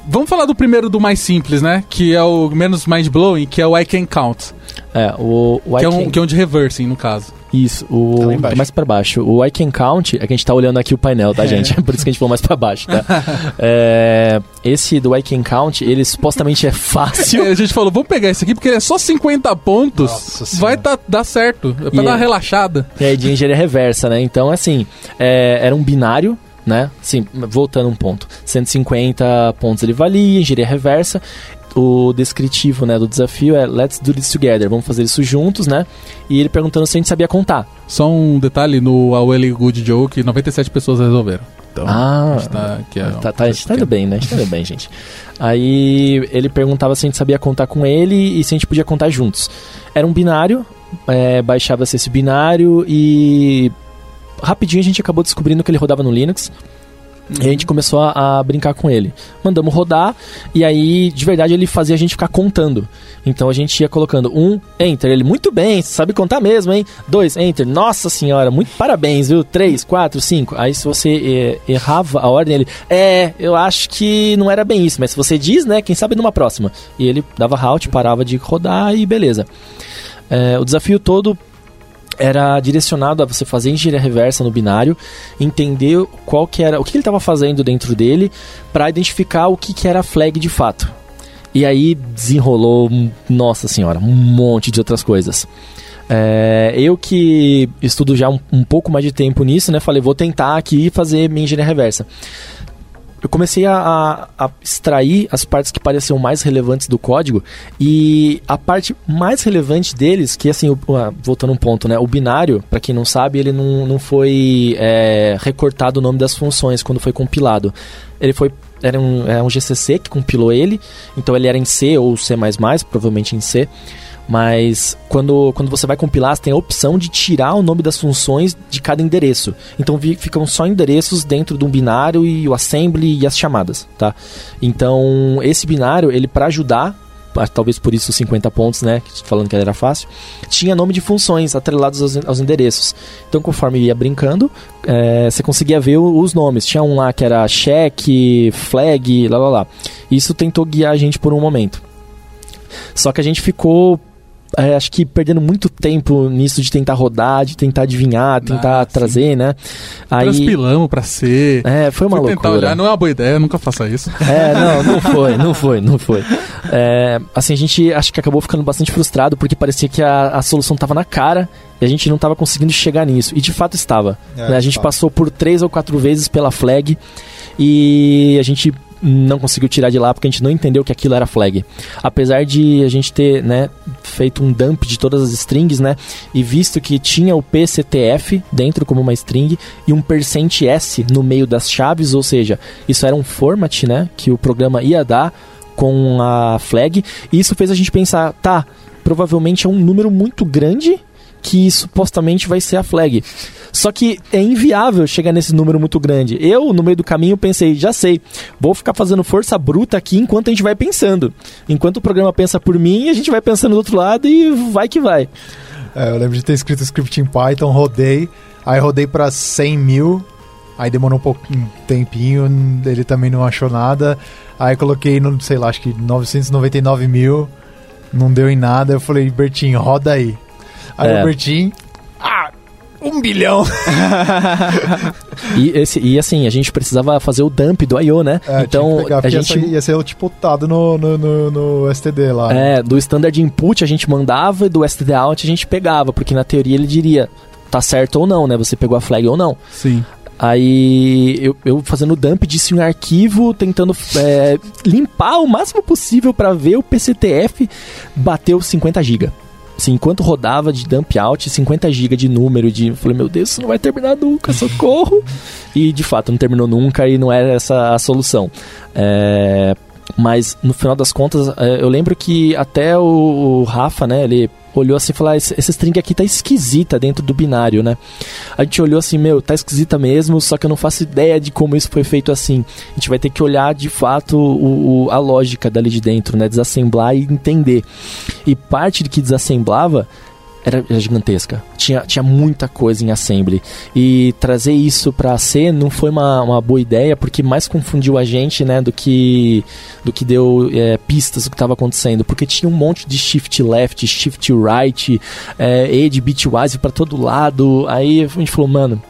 Vamos falar do primeiro do mais simples, né? Que é o menos mind-blowing, que é o I Can Count. É, o, o Que I é, um, Can- que é um de reversing, no caso. Isso, Tá o embaixo. mais pra baixo. O I Can Count é que a gente tá olhando aqui o painel, tá, gente? É por isso que a gente falou mais pra baixo, tá? É, esse do I Can Count, ele supostamente é fácil. A gente falou, vamos pegar esse aqui porque ele é só 50 pontos. Nossa vai tá, dar certo. É pra E dar uma é- relaxada. E aí de engenharia reversa, né? Então, assim, é, era um binário, né? Sim, voltando um ponto. 150 pontos ele valia, engenharia reversa. O descritivo, né, do desafio é Let's do this together. Vamos fazer isso juntos, né? E ele perguntando se a gente sabia contar. Só um detalhe, no Aweli Good Joke, 97 pessoas resolveram. Então, Ah, a gente tá aqui, ó, Tá, tá, a gente tá indo bem, né? A gente tá indo bem, gente. Aí ele perguntava se a gente sabia contar com ele e se a gente podia contar juntos. Era um binário, é, baixava-se esse binário e rapidinho a gente acabou descobrindo que ele rodava no Linux. E a gente começou a, a brincar com ele. Mandamos rodar, e aí, de verdade, ele fazia a gente ficar contando. Então a gente ia colocando um, enter. Ele, muito bem, sabe contar mesmo, hein? Dois, enter. Nossa senhora, muito parabéns, viu? Três, quatro, cinco. Aí se você eh, errava a ordem, ele, é, eu acho que não era bem isso, mas se você diz, né, quem sabe numa próxima. E ele dava halt, parava de rodar e beleza. É, o desafio todo era direcionado a você fazer engenharia reversa no binário, entender qual que era, o que ele estava fazendo dentro dele, para identificar o que, que era a flag de fato. E aí desenrolou, nossa senhora, um monte de outras coisas. É, eu que estudo já um, um pouco mais de tempo nisso, né? Falei, vou tentar aqui fazer minha engenharia reversa. Eu comecei a, a- a extrair as partes que pareciam mais relevantes do código e a parte mais relevante deles, que assim, o- ah, voltando um ponto, né? O binário, para quem não sabe, ele não, não foi é, recortado o nome das funções quando foi compilado. Ele foi era um, é um GCC que compilou ele, então ele era em C ou C++, provavelmente em C. Mas quando, quando você vai compilar, você tem a opção de tirar o nome das funções de cada endereço. Então ficam só endereços dentro de um binário e o assembly e as chamadas, tá? Então esse binário, ele para ajudar, ah, talvez por isso os 50 pontos, né, falando que era fácil, tinha nome de funções atrelados aos, aos endereços. Então conforme ia brincando, é, você conseguia ver os nomes. Tinha um lá que era check, flag, lá lá lá. Isso tentou guiar a gente por um momento. Só que a gente ficou é, acho que perdendo muito tempo nisso de tentar rodar, de tentar adivinhar, tentar Ah, sim. trazer, né? Aí, Transpilamos pra ser. é, foi uma Fui tentar loucura. olhar, não é uma boa ideia, nunca faça isso. É, não, não foi, não foi, não foi. É, assim, a gente acho que acabou ficando bastante frustrado porque parecia que a, a solução tava na cara e a gente não tava conseguindo chegar nisso. E de fato estava. É, né? A gente tá. passou por três ou quatro vezes pela flag e a gente não conseguiu tirar de lá porque a gente não entendeu que aquilo era flag. Apesar de a gente ter, né, feito um dump de todas as strings, né, e visto que tinha o PCTF dentro como uma string e um percent %s no meio das chaves, ou seja, isso era um format, né, que o programa ia dar com a flag. E isso fez a gente pensar, tá, provavelmente é um número muito grande que supostamente vai ser a flag. Só que é inviável chegar nesse número muito grande. Eu, no meio do caminho, pensei, já sei, vou ficar fazendo força bruta aqui enquanto a gente vai pensando. Enquanto o programa pensa por mim, a gente vai pensando do outro lado e vai que vai. É, eu lembro de ter escrito script em Python, rodei, aí rodei pra 100 mil, aí demorou um pouquinho, um tempinho, ele também não achou nada, aí coloquei no, sei lá, acho que 999 mil, não deu em nada, eu falei, Bertinho, roda aí. Aí É. o Bertinho, ah, um bilhão. E, esse, e assim, a gente precisava fazer o dump do I.O., né? É, então, pegar, a ia gente... ia ser tipo tado no, no, no, no STD lá. É, do standard input a gente mandava e do STD out a gente pegava, porque na teoria ele diria tá certo ou não, né? Você pegou a flag ou não. Sim. Aí eu, eu fazendo dump disso em um arquivo, tentando é, limpar o máximo possível para ver o PCTF bateu 50 GB. Assim, enquanto rodava de dump out, 50 GB de número de. Falei, meu Deus, isso não vai terminar nunca, socorro! e de fato não terminou nunca e não era essa a solução. É, mas no final das contas, é, eu lembro que até o, Rafa, né, ele olhou assim e falou: ah, essa string aqui tá esquisita dentro do binário, né? A gente olhou assim, meu, tá esquisita mesmo, só que eu não faço ideia de como isso foi feito assim. A gente vai ter que olhar de fato o, o- a lógica dali de dentro, né? Desassemblar e entender. E parte do que desassemblava era, era gigantesca. Tinha, tinha muita coisa em assembly. E trazer isso pra C não foi uma, uma boa ideia, porque mais confundiu a gente, né, do que, do que deu é, pistas do que estava acontecendo. Porque tinha um monte de shift left, shift right, é, edge bitwise pra todo lado. Aí a gente falou, mano,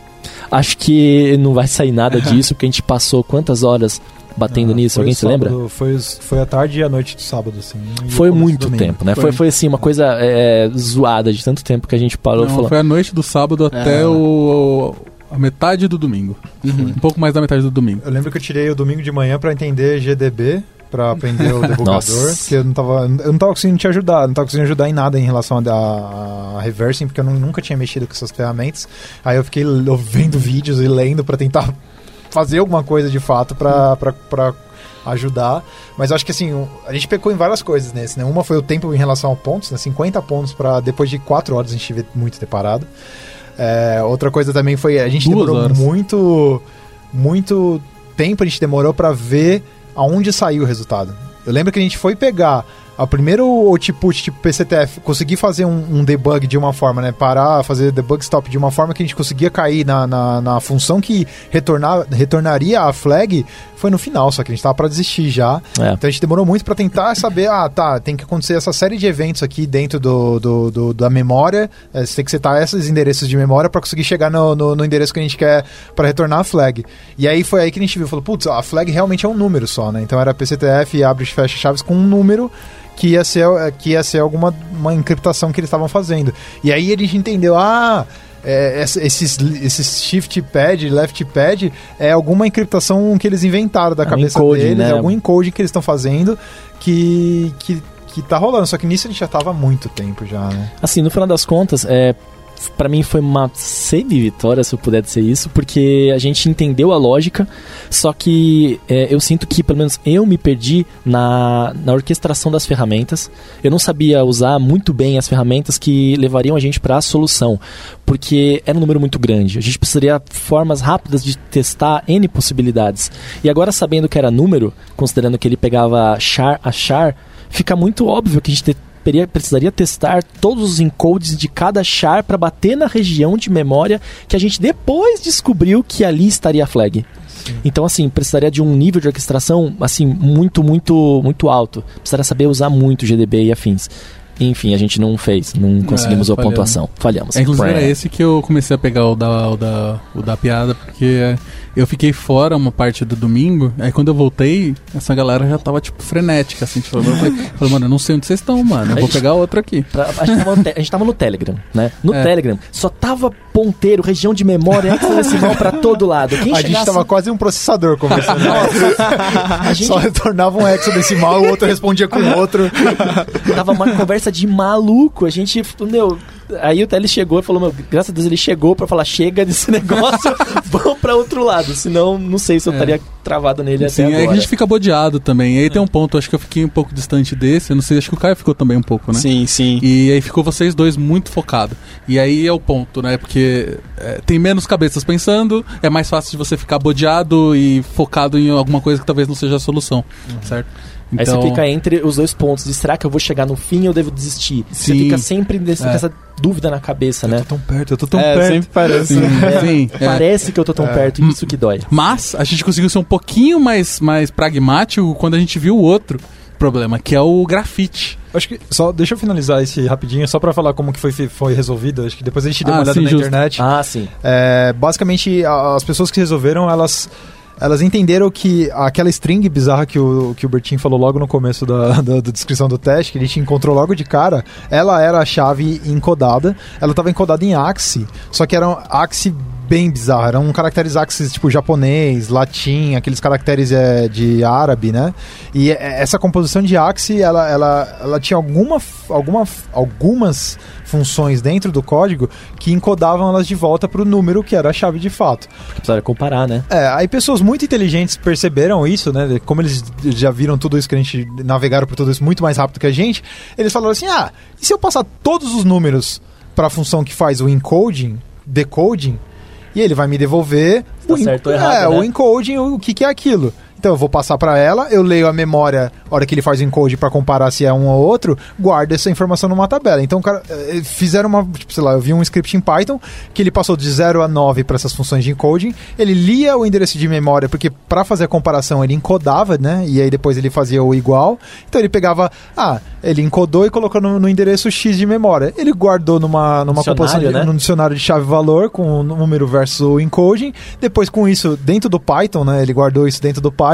acho que não vai sair nada disso, porque a gente passou quantas horas batendo Ah, nisso? Alguém se sábado, lembra? Foi, foi a tarde e a noite de sábado, assim. Foi muito tempo, né? Foi, Foi. foi assim, uma coisa é, zoada de tanto tempo que a gente parou Não, falou. foi a noite do sábado até É. o, a metade do domingo. Um pouco mais da metade do domingo. Eu lembro que eu tirei o domingo de manhã pra entender GDB, pra aprender o debugador, porque eu não tava, eu não tava conseguindo te ajudar, não tava conseguindo ajudar em nada em relação a, a reversing, porque eu não- nunca tinha mexido com essas ferramentas. Aí eu fiquei vendo vídeos e lendo pra tentar fazer alguma coisa de fato pra, pra ajudar. Mas eu acho que assim, a gente pecou em várias coisas nesse, né? Uma foi o tempo em relação a pontos, né? 50 pontos pra depois de 4 horas a gente ver muito ter parado. É, outra coisa também foi a gente Duas demorou horas. muito muito tempo a gente demorou pra ver aonde saiu o resultado. Eu lembro que a gente foi pegar a primeiro output tipo PCTF, conseguir fazer um, um debug de uma forma, né? Parar, fazer debug stop de uma forma que a gente conseguia cair na, na, na função que retornar, retornaria a flag, foi no final, só que a gente tava pra desistir já. É. Então a gente demorou muito pra tentar saber, ah, tá, tem que acontecer essa série de eventos aqui dentro do, do, do- da memória, eh, você tem que setar esses endereços de memória pra conseguir chegar no, no, no endereço que a gente quer pra retornar a flag. E aí foi aí que a gente viu, falou, putz, a flag realmente é um número só, né? Então era PCTF, abre e fecha chaves com um número que ia ser, eh, que ia ser alguma uma encriptação que eles estavam fazendo. E aí a gente entendeu, ah, é, esses, esses shift pad, left pad, é alguma encriptação que eles inventaram da É um cabeça encoding, deles, né? é algum encoding que eles estão fazendo que, que, que tá rolando. Só que nisso a gente já tava há muito tempo já, né? Assim, no final das contas, é, para mim foi uma semi-vitória, se eu puder dizer isso, porque a gente entendeu a lógica, só que é, eu sinto que, pelo menos, eu me perdi na, na orquestração das ferramentas. Eu não sabia usar muito bem as ferramentas que levariam a gente para a solução, porque era um número muito grande. A gente precisaria formas rápidas de testar N possibilidades. E agora, sabendo que era número, considerando que ele pegava char a char, fica muito óbvio que a gente teria- precisaria testar todos os encodes de cada char para bater na região de memória que a gente depois descobriu que ali estaria a flag. Então, assim, precisaria de um nível de orquestração, assim, muito, muito, muito alto. Precisaria saber usar muito GDB e afins. Enfim, a gente não fez, não conseguimos a falhamos. pontuação. Falhamos. É, inclusive era Pré. esse que eu comecei a pegar o da, o da, o da piada, porque eu fiquei fora uma parte do domingo, aí quando eu voltei, essa galera já tava, tipo, frenética, assim, tipo, eu falei, mano, eu não sei onde vocês estão, mano, eu vou pegar outro aqui. A, gente tava no te- a gente tava no Telegram, né? No É. Telegram, só tava ponteiro, região de memória, hexadecimal pra todo lado. Quem a gente chegasse- tava quase um processador conversando. a gente Só retornava um hexadecimal, o outro respondia com o outro. Tava uma conversa de maluco. A gente, meu, aí o Teles chegou e falou, meu, graças a Deus ele chegou pra falar, chega desse negócio, vamos pra outro lado. Senão, não sei se eu É. estaria travado nele Sim, até aí a agora. gente fica bodeado também. E aí tem um ponto, acho que eu fiquei um pouco distante desse. Eu não sei, acho que o Caio ficou também um pouco, né? Sim, sim. E aí ficou vocês dois muito focados. E aí é o ponto, né? Porque é, tem menos cabeças pensando, é mais fácil de você ficar bodeado e focado em alguma coisa que talvez não seja a solução, certo? Aí você fica entre os dois pontos de será que eu vou chegar no fim ou eu devo desistir? Você Sim. fica sempre nesse- É. com essa dúvida na cabeça, Eu né? tô tão perto, eu tô tão é, perto. sempre parece. Sim, sim, é. Parece que eu tô tão perto, e isso que dói. Mas a gente conseguiu ser um pouquinho mais, mais pragmático quando a gente viu o outro problema, que é o grafite. Acho que só deixa eu finalizar esse rapidinho, só pra falar como que foi, foi resolvido. Acho que depois a gente deu Ah, uma olhada sim, na justo. internet. Ah, sim. É, basicamente, as pessoas que resolveram, elas elas entenderam que aquela string bizarra que o, que o Bertin falou logo no começo da, da, da descrição do teste, que a gente encontrou logo de cara, ela era a chave encodada. Ela estava encodada em Axie, só que era um Axie bem bizarro. Eram caracteres Axis tipo japonês, latim, aqueles caracteres é, de árabe, né? E é, essa composição de Axie, ela, ela, ela tinha alguma, alguma, algumas funções dentro do código que encodavam elas de volta para o número que era a chave de fato. Porque comparar, né? É, aí pessoas muito inteligentes perceberam isso, né? Como eles já viram tudo isso que a gente navegaram por tudo isso muito mais rápido que a gente, eles falaram assim: "Ah, e se eu passar todos os números para a função que faz o encoding, decoding, e ele vai me devolver Tá o certo ou errado, é, né? o encoding, o que que é aquilo?" Então eu vou passar para ela, eu leio a memória, a hora que ele faz o encode para comparar se é um ou outro, guarda essa informação numa tabela. Então, cara, eh, fizeram uma, tipo, sei lá, eu vi um script em Python que ele passou de 0 a 9 para essas funções de encoding, ele lia o endereço de memória, porque para fazer a comparação ele encodava, né? E aí depois ele fazia o igual. Então ele pegava, ah, ele encodou e colocou no, no endereço X de memória. Ele guardou numa, numa composição de, né? num dicionário de chave-valor com o número versus o encoding. Depois, com isso, dentro do Python, né? Ele guardou isso dentro do Python.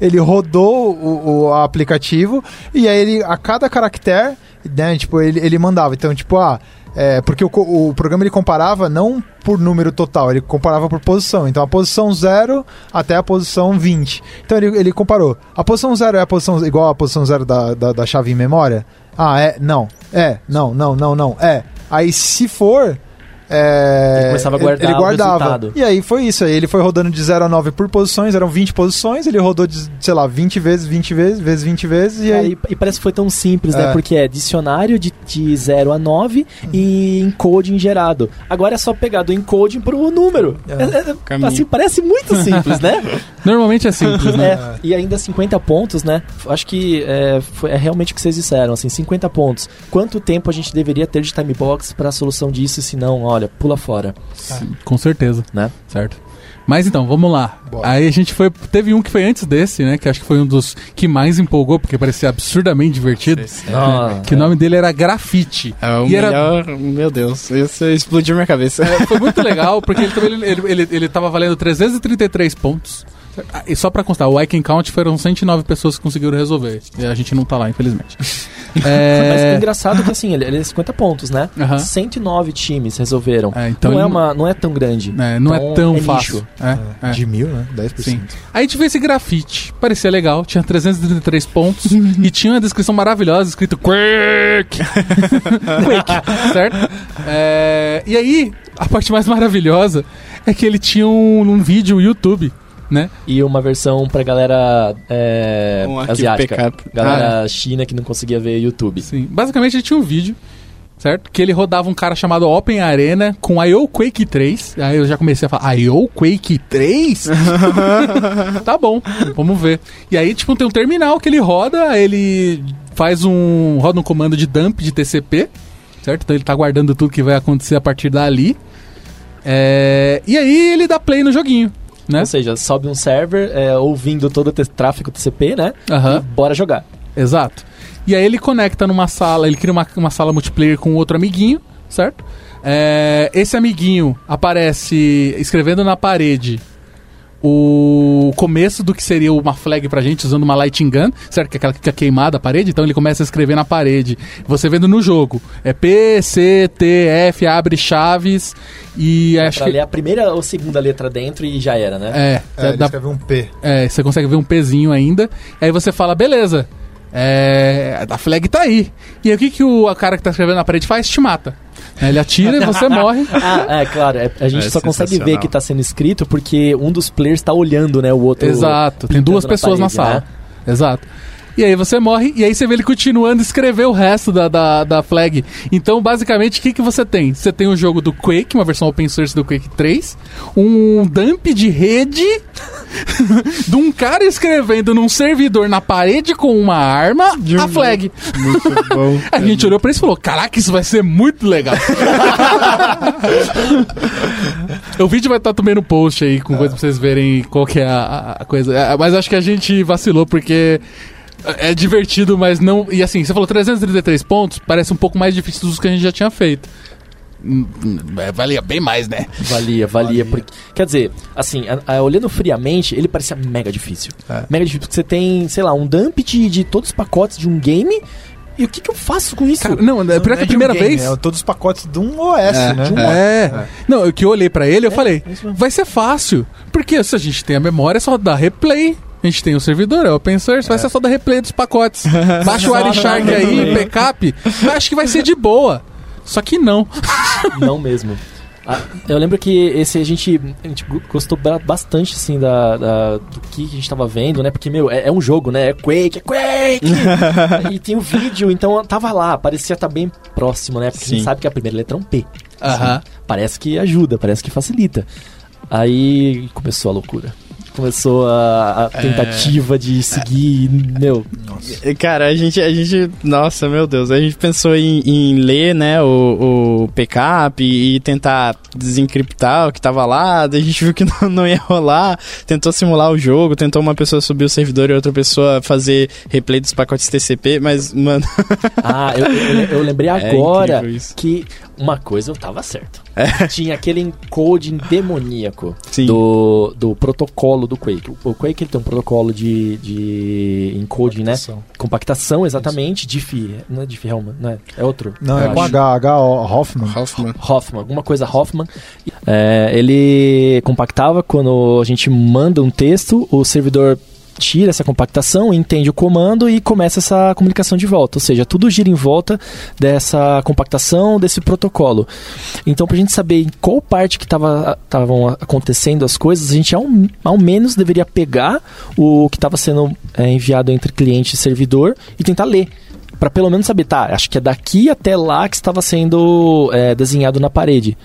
Ele rodou o, o aplicativo e aí ele, a cada caractere, né? Tipo, ele, ele mandava. Então, tipo, ah. É, porque o, o programa ele comparava não por número total, ele comparava por posição. Então a posição 0 até a posição 20. Então ele, ele comparou. A posição 0 é a posição igual à posição 0 da, da, da chave em memória? Ah, é? Não. É, não, não, não, não. É. Aí se for. É, Ele começava a guardar ele o guardava. resultado. E aí foi isso. Aí ele foi rodando de 0 a 9 por posições, eram 20 posições, ele rodou de, sei lá, 20 vezes, 20 vezes, vezes 20 vezes, e É, aí. e, parece que foi tão simples, né? É. Porque é dicionário de, de 0 a 9 e encoding gerado. Agora é só pegar do encoding pro número. É. É, assim, parece muito simples, né? Normalmente é simples, né? É, e ainda 50 pontos, né? Acho que é, foi, é realmente o que vocês disseram, assim, 50 pontos. Quanto tempo a gente deveria ter de time box para a solução disso, se não, olha, pula fora, Sim, Com certeza. né? Certo. Mas então, vamos lá. Bora. Aí a gente foi. Teve um que foi antes desse, né? Que acho que foi um dos que mais empolgou, porque parecia absurdamente divertido. Ah, Que o nome dele era Grafite. É o E era- melhor. Meu Deus, isso explodiu minha cabeça. É, foi muito legal, porque ele, também- ele, ele, ele tava valendo 333 pontos. E só pra constar, o I Can Count foram 109 pessoas que conseguiram resolver. E a gente não tá lá, infelizmente. Mas o É, engraçado é que assim, ele, ele é 50 pontos, né? Aham. 109 times resolveram. é, então não, é uma, não é tão grande. é, não Então, é tão é fácil. É, é. De mil, né? 10%. Sim. Aí a gente vê esse grafite. Parecia legal, tinha 333 pontos e tinha uma descrição maravilhosa escrito Quake! Quake, certo? É, e aí, a parte mais maravilhosa é que ele tinha um, um vídeo no YouTube, né? E uma versão pra galera é, Um asiática. backup. Galera China que não conseguia ver YouTube. Sim. Basicamente ele tinha um vídeo, certo? Que ele rodava um cara chamado Open Arena com IO Quake 3. Aí eu já comecei a falar, IO Quake 3? tá bom, vamos ver. E aí, tipo, tem um terminal que ele roda, ele faz um. roda um comando de dump de TCP, certo? Então ele tá guardando tudo que vai acontecer a partir dali. É, E aí ele dá play no joguinho, né? Ou seja, sobe um server é, ouvindo todo o tráfego TCP, né? Aham. E bora jogar. Exato. E aí ele conecta numa sala, ele cria uma, uma sala multiplayer com outro amiguinho, certo? É, esse amiguinho aparece escrevendo na parede o começo do que seria uma flag pra gente usando uma lighting gun, certo? Que é aquela que fica queimada a parede, então ele começa a escrever na parede. Você vendo no jogo, é P, C, T, F, abre chaves e acho pra que... ler a primeira ou segunda letra dentro e já era, né? É, É, ele dá- escreveu um P. é, você consegue ver um pezinho ainda. Aí você fala, beleza, é, a flag tá aí. E aí o que, que o cara que tá escrevendo na parede faz? Te mata. Né, Ele atira e você morre. Ah, é, claro. é- a gente É só consegue ver que tá sendo escrito porque um dos players tá olhando, né? O outro. Exato. Tem duas pessoas na parede, sala. né? Exato. E aí você morre, e aí você vê ele continuando a escrever o resto da, da, da flag. Então, basicamente, o que, que você tem? Você tem o jogo do Quake, uma versão open source do Quake 3, um dump de rede de um cara escrevendo num servidor na parede com uma arma a flag. Muito bom. A gente olhou pra isso e falou: Caraca, isso vai ser muito legal. o vídeo vai estar também no post aí, com coisa pra vocês verem qual que é a, a coisa. É, Mas acho que a gente vacilou porque. É divertido, mas não. E assim, você falou 333 pontos, parece um pouco mais difícil dos que a gente já tinha feito. É, Valia bem mais, né? Valia, valia. Porque, quer dizer, assim, a- a- olhando friamente, ele parecia mega difícil. É. Mega difícil, porque você tem, sei lá, um dump de, de todos os pacotes de um game. E o que, que eu faço com isso? Cara, não, é pior que a é um primeira game, vez. É todos os pacotes de um OS, né? de um É. Não, o que eu olhei pra ele, eu falei, é mesmo. vai ser fácil. Porque se a gente tem a memória, é só dar replay. A gente tem o servidor, é open source, vai ser só dar replay dos pacotes. Baixa o Wireshark aí, backup. Eu acho que vai ser de boa. Só que não. Não mesmo. Ah, eu lembro que esse a gente, a gente go- gostou ba- bastante, assim, da, da- do que a gente tava vendo, né? Porque, meu, é, é um jogo, né? É Quake, é Quake! e tem o vídeo, então tava lá, parecia estar bem próximo, né? Porque a gente Sim. sabe que a primeira letra é um P. Aham. Parece que ajuda, parece que facilita. Aí começou a loucura. Começou a, a tentativa de seguir, meu... Cara, a gente, a gente. Nossa, meu Deus. A gente pensou em, em ler, né, o, o backup e, e tentar desencriptar o que tava lá. Daí a gente viu que não, não ia rolar. Tentou simular o jogo, tentou uma pessoa subir o servidor e outra pessoa fazer replay dos pacotes TCP, mas, mano. Ah, eu, eu, eu lembrei É agora isso. que uma coisa eu tava certo. Tinha aquele encoding demoníaco Sim. do, do protocolo do Quake. O, Quake ele tem um protocolo de, de encoding, né? Compactação. Compactação, exatamente. Diff, não é Diffie-Hellman, não é? É outro. Não, é com. H, H Hoffman. Hoffman. Hoffman, alguma coisa Hoffman. É, ele compactava quando a gente manda um texto, o servidor tira essa compactação, entende o comando e começa essa comunicação de volta. Ou seja, tudo gira em volta dessa compactação, desse protocolo. Então, para a gente saber em qual parte que estavam acontecendo as coisas, a gente ao, ao menos deveria pegar o que estava sendo é, enviado entre cliente e servidor e tentar ler. Para pelo menos saber, tá, acho que é daqui até lá que estava sendo é, desenhado na parede.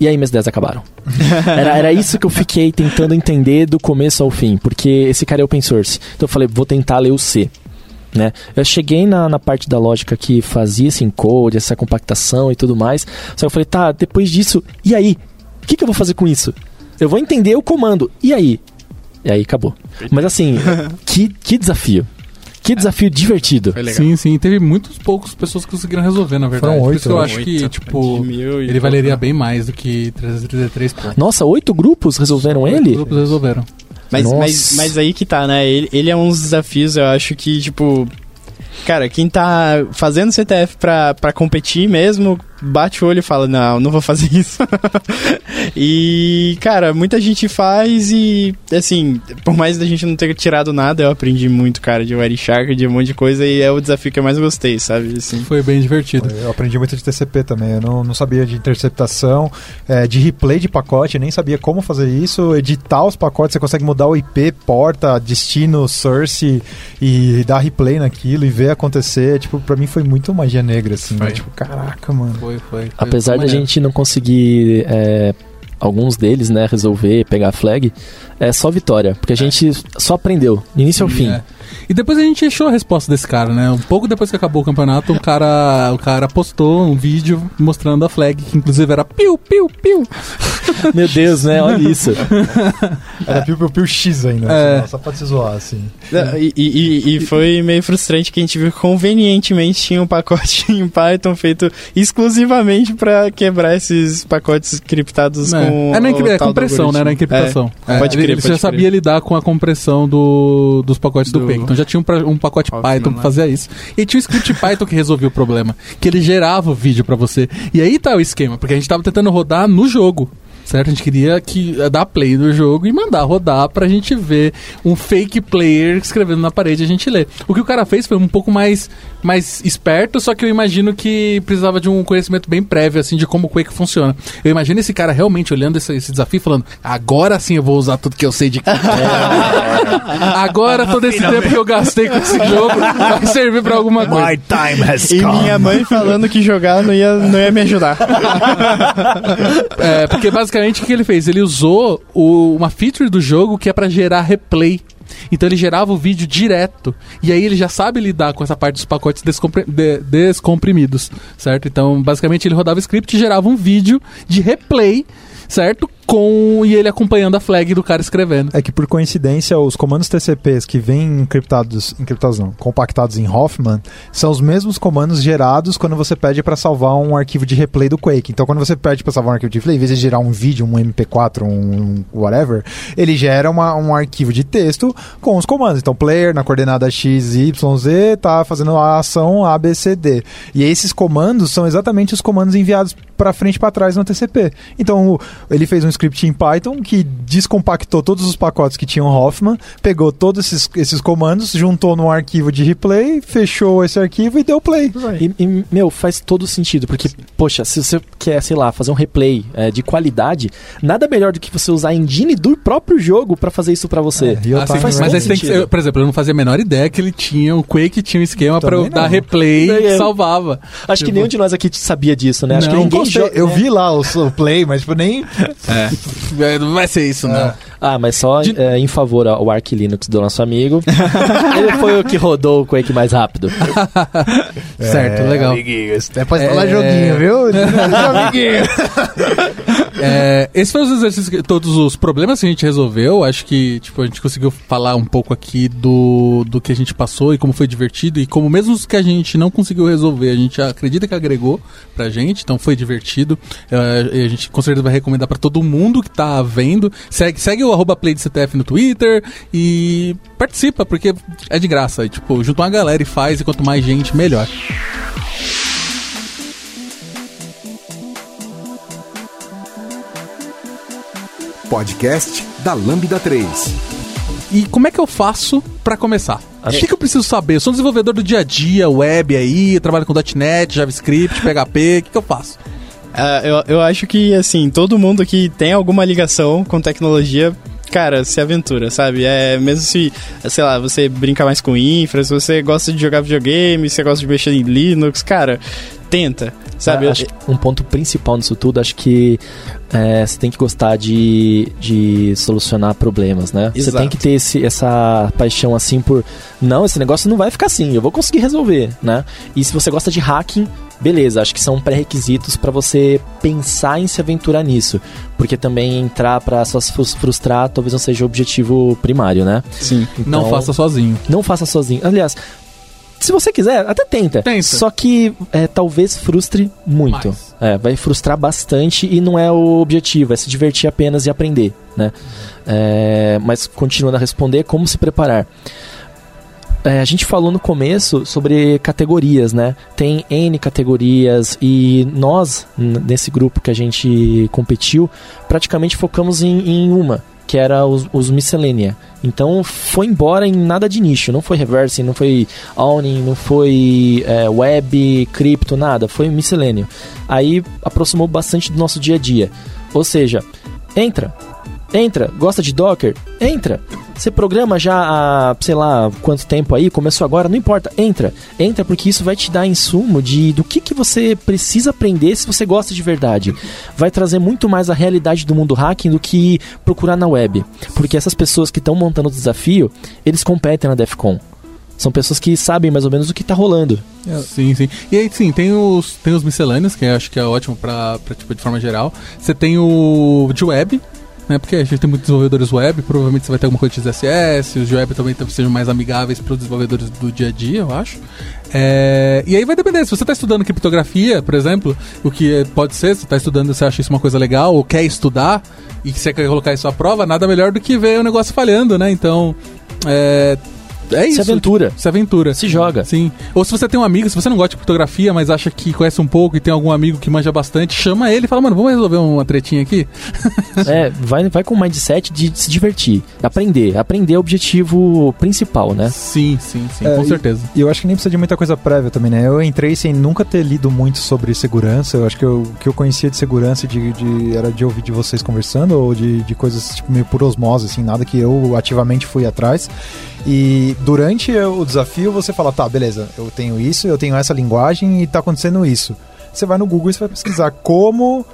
E aí minhas ideias acabaram. era, era isso que eu fiquei tentando entender do começo ao fim, porque esse cara é open source. Então eu falei, vou tentar ler o C. Né? Eu cheguei na, na parte da lógica que fazia esse encode, essa compactação e tudo mais. Só que eu falei, tá, depois disso, e aí? O que, que eu vou fazer com isso? Eu vou entender o comando, e aí? E aí acabou. Mas assim, que, que desafio. Que desafio divertido. Foi legal. Sim, sim. Teve muitos poucos pessoas que conseguiram resolver, na verdade. Foram Por oito, isso que eu eu acho que, tipo, ele valeria né? bem mais do que 333 pontos. Nossa, oito grupos resolveram Oito ele? grupos resolveram. Mas, Nossa. mas, mas aí que tá, né? Ele, ele é uns desafios, eu acho que, tipo. Cara, quem tá fazendo CTF pra, pra competir mesmo, bate o olho e fala: Não, não vou fazer isso. e, cara, muita gente faz e, assim, por mais da gente não ter tirado nada, eu aprendi muito, cara, de Wireshark, de um monte de coisa e é o desafio que eu mais gostei, sabe? Assim. Foi bem divertido. Eu aprendi muito de TCP também. Eu não, não sabia de interceptação, é, de replay de pacote, eu nem sabia como fazer isso. Editar os pacotes, você consegue mudar o IP, porta, destino, source e dar replay naquilo e ver acontecer. Tipo, pra mim foi muito magia negra, assim. Né? Tipo, caraca, mano. Foi, foi. foi Apesar da gente não conseguir é, alguns deles, né, resolver, pegar a flag, é só vitória, porque a gente só aprendeu, do início ao fim. É. E depois a gente achou a resposta desse cara, né? Um pouco depois que acabou o campeonato, o cara, o cara postou um vídeo mostrando a flag, que inclusive era piu, piu, piu. Meu Deus, né? Olha isso. Era Piu Piu Piu X ainda, É. assim, só pra se zoar, assim. E, e- e- foi meio frustrante que a gente viu que convenientemente tinha um pacote em Python feito exclusivamente pra quebrar esses pacotes criptados É. com. É na encri- o é compressão, né? Na encriptação. É. É, Pode crer, Ele pode já sabia crer. lidar com a compressão do, dos pacotes do, Do- Quake. Já tinha um, um pacote Python que né? fazia isso. E tinha um script Python que resolvia o problema. Que ele gerava o vídeo pra você. E aí tá o esquema, porque a gente tava tentando rodar no jogo. Certo? A gente queria que, dar play no jogo e mandar rodar pra gente ver um fake player escrevendo na parede e a gente ler. O que o cara fez foi um pouco mais, mais esperto, só que eu imagino que precisava de um conhecimento bem prévio, assim, de como o Quake funciona. Eu imagino esse cara realmente olhando esse, esse desafio e falando, agora sim eu vou usar tudo que eu sei de Quake. agora todo esse tempo que eu gastei com esse jogo vai servir pra alguma coisa. My time has E come. minha mãe falando que jogar não ia, não ia me ajudar. É, porque basicamente o que ele fez? Ele usou o- uma feature do jogo que é pra gerar replay. Então ele gerava o vídeo direto. E aí ele já sabe lidar com essa parte dos pacotes de- descomprimidos, certo? Então, basicamente, ele rodava o script e gerava um vídeo de replay, certo? Com. E ele acompanhando a flag do cara escrevendo. É que por coincidência os comandos TCPs que vêm encriptados, encriptados não, compactados em Hoffman, são os mesmos comandos gerados quando você pede para salvar um arquivo de replay do Quake. Então quando você pede para salvar um arquivo de replay, em vez de gerar um vídeo, um MP4, um whatever, ele gera uma- um arquivo de texto com os comandos. Então player na coordenada x, y, z tá fazendo a ação A, B, C, D. E esses comandos são exatamente os comandos enviados para frente e para trás no TCP. Então ele fez um script em Python que descompactou todos os pacotes que tinham Hoffman, pegou todos esses, esses comandos, juntou num arquivo de replay, fechou esse arquivo e deu play. E, e, meu, faz todo sentido, porque, poxa, se você quer, sei lá, fazer um replay é, de qualidade, nada melhor do que você usar a engine do próprio jogo pra fazer isso pra você. É, Ah, sim, mas aí você tem que, eu, por exemplo, eu não fazia a menor ideia que ele tinha, o Quake tinha um esquema pra eu Também dar replay e eu. salvava. Acho que Tipo- nenhum de nós aqui sabia disso, né? Acho que Não, ninguém Gostei, joga, eu né? vi lá o, o play, mas tipo, nem. É, não vai ser isso, não. Ah, mas só De- é, em favor ao Arc Linux do nosso amigo. ele foi o que rodou o Quake mais rápido. Certo, legal. Amiguinhos. Depois É. falar joguinho, viu? amiguinho. É, esses foram os exercícios, que- todos os problemas que a gente resolveu. Acho que tipo, a gente conseguiu falar um pouco aqui do, do que a gente passou e como foi divertido. E como mesmo os que a gente não conseguiu resolver, a gente acredita que agregou pra gente. Então foi divertido. É, e a gente com certeza vai recomendar pra todo mundo que tá vendo. Segue, segue o arroba Play de CTF no Twitter e participa, porque é de graça. E, tipo, junta uma galera e faz, e quanto mais gente, melhor. Podcast da Lambda 3. E como é que eu faço pra começar? O que, que eu preciso saber? Eu sou um desenvolvedor do dia a dia, web aí, trabalho com .NET, JavaScript, PHP, o que, que eu faço? Ah, eu, eu acho que, assim, todo mundo que tem alguma ligação com tecnologia, cara, se aventura, sabe? É, mesmo se, sei lá, você brinca mais com infra, se você gosta de jogar videogame, se você gosta de mexer em Linux, cara, tenta, sabe? Acho que um ponto principal nisso tudo, acho que é, você tem que gostar de, de solucionar problemas, né? Você Exato. tem que ter esse, essa paixão assim por. Não, esse negócio não vai ficar assim, eu vou conseguir resolver, né? E se você gosta de hacking, beleza, acho que são pré-requisitos para você pensar em se aventurar nisso. Porque também entrar pra só se frus- frustrar talvez não seja o objetivo primário, né? Sim. Não Então, faça sozinho. Não faça sozinho. Aliás, se você quiser, até tenta. Tenta. Só que é, talvez frustre muito. Mais. É, vai frustrar bastante e não é o objetivo, é se divertir apenas e aprender, né? É, mas continuando a responder, como se preparar? É, a gente falou no começo sobre categorias, né? Tem N categorias e nós, nesse grupo que a gente competiu, praticamente focamos em, em uma, que era os, os miscelânea. Então foi embora em nada de nicho, não foi reversing, não foi owning, não foi é, web, cripto, nada, foi miscelâneo. Aí aproximou bastante do nosso dia a dia. Ou seja, entra, entra, gosta de Docker? Entra. Você programa já há, sei lá, quanto tempo aí, começou agora, não importa, entra. Entra porque isso vai te dar insumo de do que, que você precisa aprender se você gosta de verdade. Vai trazer muito mais a realidade do mundo hacking do que procurar na web. Porque essas pessoas que estão montando o desafio, eles competem na DEFCON. São pessoas que sabem mais ou menos o que está rolando. Sim, sim. E aí, sim, tem os, tem os miscelâneos, que acho que é ótimo pra, tipo, de forma geral. Você tem o de web, né? Porque a gente tem muitos desenvolvedores web, provavelmente você vai ter alguma coisa de CSS, os web também sejam mais amigáveis para os desenvolvedores do dia a dia, eu acho. É, e aí vai depender, se você está estudando criptografia, por exemplo, o que pode ser, você está estudando, você acha isso uma coisa legal, ou quer estudar, e você quer colocar isso à prova, nada melhor do que ver o negócio falhando, né? Então, é, é isso. Se aventura. Se aventura. Se joga. Sim. Ou se você tem um amigo, se você não gosta de criptografia, mas acha que conhece um pouco e tem algum amigo que manja bastante, chama ele e fala, mano, vamos resolver uma tretinha aqui? É, vai, vai com o mindset de se divertir. Aprender. Aprender é o objetivo principal, né? Sim, sim, sim, É, com e- certeza. E eu acho que nem precisa de muita coisa prévia também, né? Eu entrei sem nunca ter lido muito sobre segurança. Eu acho que eu- o que eu conhecia de segurança de, de- era de ouvir de vocês conversando ou de, de coisas tipo, meio por osmose, assim, nada que eu ativamente fui atrás. E durante o desafio você fala, tá, beleza, eu tenho isso, eu tenho essa linguagem e tá acontecendo isso. Você vai no Google e você vai pesquisar como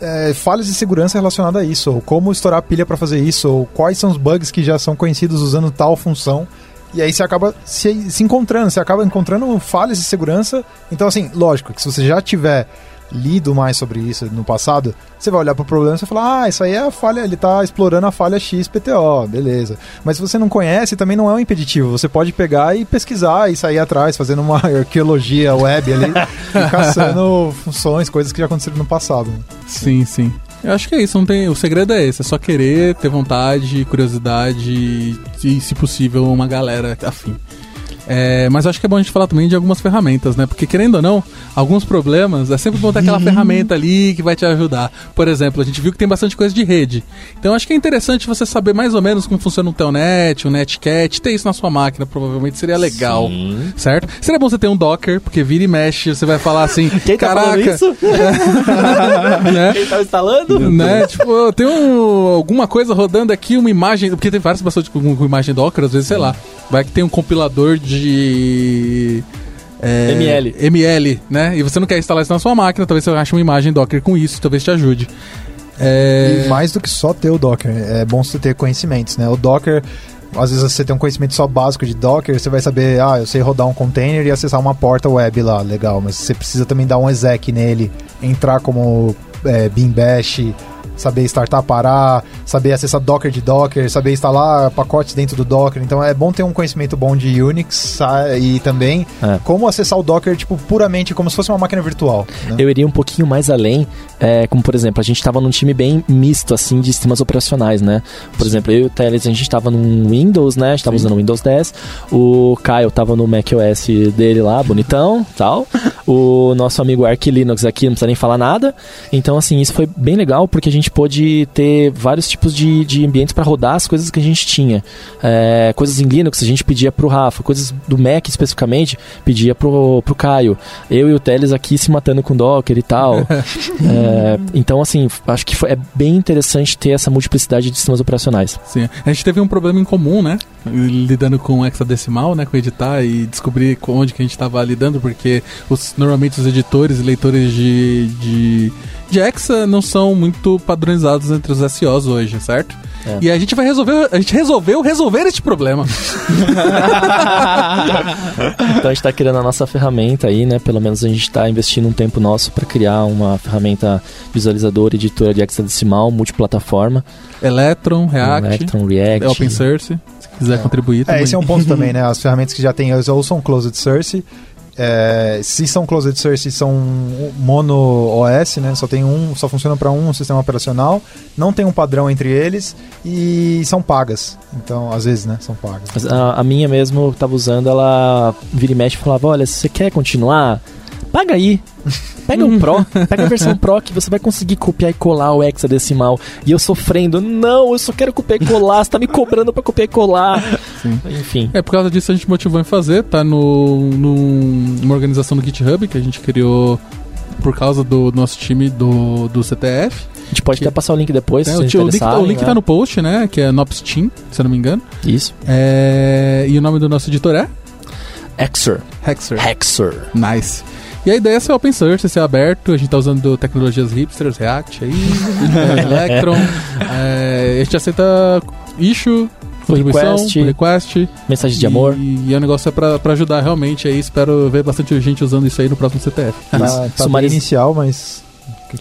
é, falhas de segurança relacionadas a isso, ou como estourar a pilha para fazer isso, ou quais são os bugs que já são conhecidos usando tal função. E aí você acaba se, se encontrando, você acaba encontrando falhas de segurança. Então, assim, lógico que se você já tiver lido mais sobre isso no passado, você vai olhar pro problema e você vai falar, ah, isso aí é a falha, ele tá explorando a falha XPTO, beleza. Mas se você não conhece, também não é um impeditivo. Você pode pegar e pesquisar e sair atrás, fazendo uma arqueologia web ali, caçando funções, coisas que já aconteceram no passado. Sim, sim. Eu acho que é isso, não tem, o segredo é esse, é só querer, ter vontade, curiosidade e, se possível, uma galera afim. É, mas acho que é bom a gente falar também de algumas ferramentas, né? Porque querendo ou não, alguns problemas é sempre bom ter aquela ferramenta ali que vai te ajudar. Por exemplo, a gente viu que tem bastante coisa de rede. Então acho que é interessante você saber mais ou menos como funciona um Telnet, um Netcat, ter isso na sua máquina, provavelmente seria legal. Sim. Certo? Seria bom você ter um Docker, porque vira e mexe, você vai falar assim, Quem tá caraca, isso? né? Quem tá instalando? né? tipo, tem um, alguma coisa rodando aqui, uma imagem. Porque tem várias pessoas com, com imagem Docker, às vezes, sei lá. Vai que tem um compilador de. É, ML. ML, né? E você não quer instalar isso na sua máquina, talvez você ache uma imagem Docker com isso, talvez te ajude. É, E mais do que só ter o Docker, é bom você ter conhecimentos, né? O Docker, às vezes você tem um conhecimento só básico de Docker, você vai saber, ah, eu sei rodar um container e acessar uma porta web lá, legal, mas você precisa também dar um exec nele, entrar como é, Beam Bash, saber startar, parar, saber acessar Docker de Docker, saber instalar pacotes dentro do Docker. Então é bom ter um conhecimento bom de Unix e também É. como acessar o Docker, tipo, puramente como se fosse uma máquina virtual. né? Eu iria um pouquinho mais além, é, como por exemplo, a gente tava num time bem misto, assim, de sistemas operacionais, né? Por exemplo, eu e o Teles, a gente tava num Windows, né? A gente tava usando o Windows 10. O Caio tava no macOS dele lá, bonitão, tal. O nosso amigo Arch Linux aqui, não precisa nem falar nada. Então, assim, isso foi bem legal, porque a gente pôde ter vários tipos de, de ambientes para rodar as coisas que a gente tinha. É, coisas em Linux, a gente pedia pro Rafa. Coisas do Mac, especificamente, pedia pro, pro Caio. Eu e o Teles aqui se matando com Docker e tal. É, então, assim, acho que foi, é bem interessante ter essa multiplicidade de sistemas operacionais. sim. A gente teve um problema em comum, né? Lidando com hexadecimal, né? Com editar e descobrir com onde que a gente estava lidando, porque os, normalmente os editores e leitores de, de, de hexa não são muito padronizados entre os SOs hoje, certo? É. E a gente vai resolver, a gente resolveu resolver este problema. Então a gente está criando a nossa ferramenta aí, né? Pelo menos a gente está investindo um tempo nosso para criar uma ferramenta visualizadora, editora de hexadecimal, multiplataforma. Electron, React, Electron, React. Open Source, se quiser contribuir É, também. esse é um ponto também, né? As ferramentas que já tem ou são closed source. É, se são closed source, são mono OS, né? Só tem um, só funciona para um sistema operacional. Não tem um padrão entre eles e são pagas. Então, às vezes, né? São pagas. A, a minha mesmo, eu tava usando, ela vira e mexe e falava, olha, se você quer continuar, paga aí. Pega um Pro, pega a versão Pro que você vai conseguir copiar e colar o hexadecimal. E eu sofrendo, não, eu só quero copiar e colar, você tá me cobrando pra copiar e colar. Sim. Enfim. É, por causa disso a gente motivou em fazer, tá no, num- numa organização do GitHub que a gente criou por causa do nosso time do, do CTF. A gente pode Que- até passar o link depois, É, se o, o link, tá- o link né? tá no post, né? Que é Nops Team, se eu não me engano. Isso. É, e o nome do nosso editor é Hexer. Hexer. Hexer. Nice. E a ideia é ser open source, ser aberto. A gente tá usando tecnologias hipsters, React aí, é, Electron. É, a gente aceita issue, contribuição, Request. request. Mensagem de amor. E, e o negócio é pra, pra ajudar realmente aí. Espero ver bastante gente usando isso aí no próximo CTF. Tá, tá bem Sumariz- inicial, mas.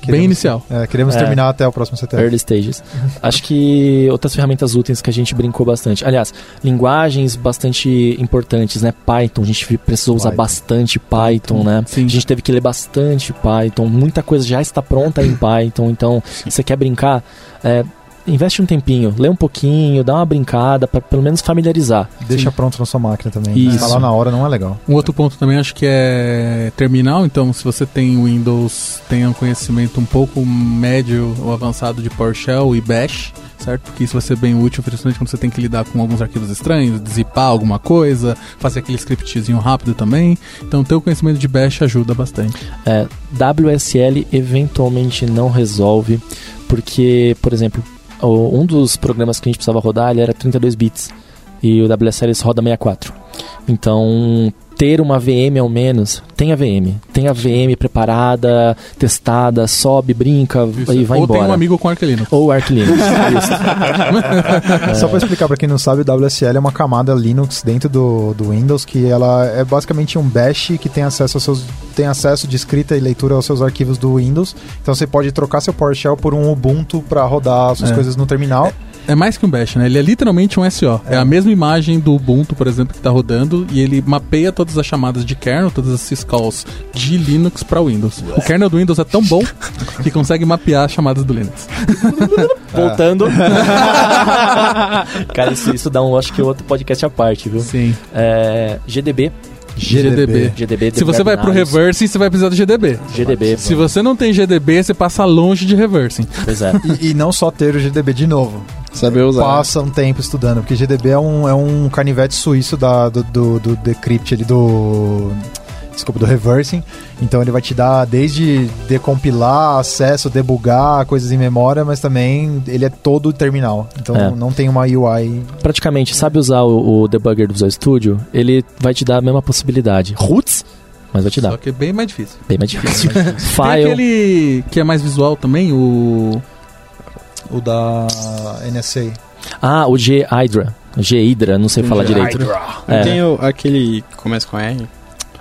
Bem inicial. É, queremos É. terminar até o próximo CTF. Early stages. Acho que outras ferramentas úteis que a gente brincou bastante. Aliás, linguagens bastante importantes, né? Python, a gente precisou usar Python. bastante Python, né? Sim. A gente teve que ler bastante Python. Muita coisa já está pronta em Python. Então, se você quer brincar, é, investe um tempinho, lê um pouquinho, dá uma brincada pra pelo menos familiarizar. Deixa pronto na sua máquina também. Isso. Instalar na hora não é legal. Um outro ponto também acho que é terminal, então se você tem Windows, tenha um conhecimento um pouco médio ou avançado de PowerShell e Bash, certo? Porque isso vai ser bem útil, principalmente quando você tem que lidar com alguns arquivos estranhos, zipar alguma coisa, fazer aquele scriptzinho rápido também. Então ter o conhecimento de Bash ajuda bastante. É, WSL eventualmente não resolve, porque, por exemplo, o- um dos programas que a gente precisava rodar ele era 32 bits e o WSL roda 64. Então, ter uma VM ao menos, tem a VM, tem a VM preparada, testada, sobe, brinca Isso. e vai ou embora. tem um amigo com Arch Linux. Ou Arch Linux. isso. Só pra explicar pra quem não sabe, o WSL é uma camada Linux dentro do, do Windows que ela é basicamente um bash que tem acesso aos seus tem acesso de escrita e leitura aos seus arquivos do Windows. Então você pode trocar seu PowerShell por um Ubuntu pra rodar as suas É. coisas no terminal. É mais que um bash, né? Ele é literalmente um SO. É. a mesma imagem do Ubuntu, por exemplo, que está rodando e ele mapeia todas as chamadas de kernel, todas as syscalls de Linux para Windows. O kernel do Windows é tão bom que consegue mapear as chamadas do Linux. Voltando. Cara, isso, isso dá um, acho que outro podcast à parte, viu? Sim. É, GDB. GDB. GDB. Se você vai pro reversing, você vai precisar do GDB. GDB. Se você não tem GDB, você passa longe de reversing. Pois é. E, e não só ter o GDB de novo. Saber usar. Passa um tempo estudando, porque GDB é um, é um canivete suíço da, do, do, do decrypt ali do. Desculpa, do reversing. Então ele vai te dar desde decompilar, acesso, debugar coisas em memória, mas também ele é todo terminal. Então É. não tem uma UI. Praticamente, sabe usar o, o debugger do Visual Studio? Ele vai te dar a mesma possibilidade. Roots, mas vai te dar. Só que é bem mais difícil. Bem mais difícil. Tem File. aquele que é mais visual também, o. O da NSA. Ah, o G Hydra. G Hydra, não sei falar direito. É. Tem o, aquele que começa com R.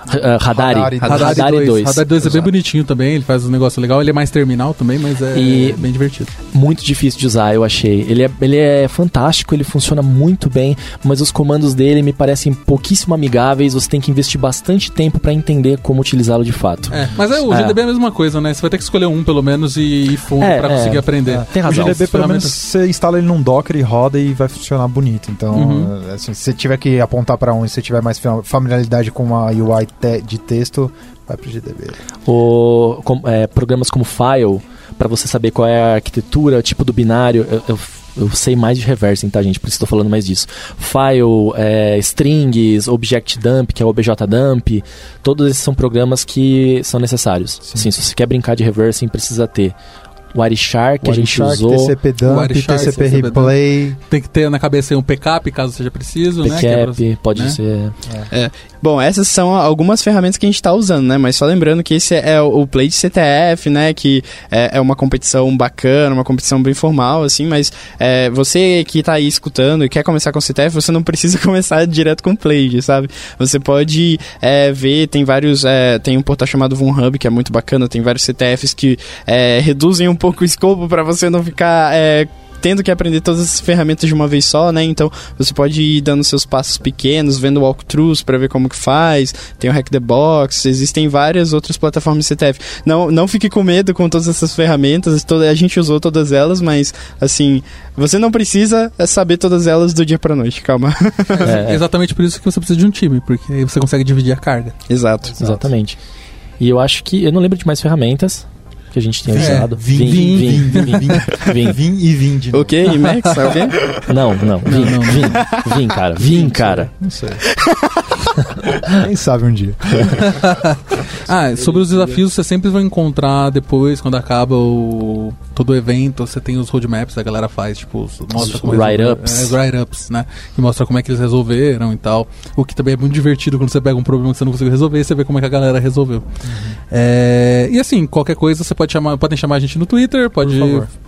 Uh, Radari. Radari. Radari, Radari 2. Radari 2 é bem bonitinho também, ele faz um negócio legal. Ele é mais terminal também, mas é E- bem divertido. Muito difícil de usar, eu achei. Ele é, ele é fantástico, ele funciona muito bem, mas os comandos dele me parecem pouquíssimo amigáveis. Você tem que investir bastante tempo pra entender como utilizá-lo de fato. É, mas é, o É. GDB é a mesma coisa, né? Você vai ter que escolher um pelo menos e ir fundo É, pra é. conseguir aprender. Tem razão. O GDB, pelo menos, você instala ele num Docker e roda e vai funcionar bonito. Então, Uhum. assim, se você tiver que apontar para um e se você tiver mais fa- familiaridade com uma UI te- de texto, vai pro GDB. O, com- é, programas como File, pra você saber qual é a arquitetura, o tipo do binário. Eu, eu, eu sei mais de reversing, tá, gente? Por isso tô falando mais disso. File, é, strings, object dump, que é o obj dump. Todos esses são programas que são necessários. Assim, se você quer brincar de reversing, precisa ter. O Wireshark que a gente usou. TCP dump, Wireshark, TCP TCP replay. Tem que ter na cabeça aí um backup caso seja preciso, né? Que é Backup, pode né? ser. Bom, essas são algumas ferramentas que a gente está usando, né? Mas só lembrando que esse é o o Play de CTF, né? Que é, é uma competição bacana, uma competição bem formal, assim. Mas é, você que está aí escutando e quer começar com CTF, você não precisa começar direto com Play, sabe? Você pode é, ver, tem vários... é, tem um portal chamado VunHub, que é muito bacana. Tem vários CTFs que é, reduzem um pouco o escopo para você não ficar... é, tendo que aprender todas as ferramentas de uma vez só, né? Então você pode ir dando seus passos pequenos, vendo walkthroughs para ver como que faz. Tem o Hack the Box, existem várias outras plataformas de CTF. Não, não fique com medo com todas essas ferramentas, toda, a gente usou todas elas, mas assim, você não precisa saber todas elas do dia pra noite, calma. É, é. Exatamente por isso que você precisa de um time, porque aí você consegue dividir a carga. Exato. Exatamente. E eu acho que. Eu não lembro de mais ferramentas que a gente tenha É, usado. vim, vim, vim, vim, vim, vim. Vim e vim de novo. Ok, Emacs, ok? Não, não, vim, não. vim, vim, cara, vim, cara. Não sei. Quem sabe um dia. Ah, sobre os desafios, você sempre vai encontrar depois, quando acaba o, todo o evento, você tem os roadmaps, a galera faz, tipo, os- mostra Os como eles- write-ups. É, write-ups, né? E mostra como é que eles resolveram e tal. O que também é muito divertido quando você pega um problema que você não conseguiu resolver e você vê como é que a galera resolveu. É, e assim, qualquer coisa você pode chamar, podem chamar a gente no Twitter, pode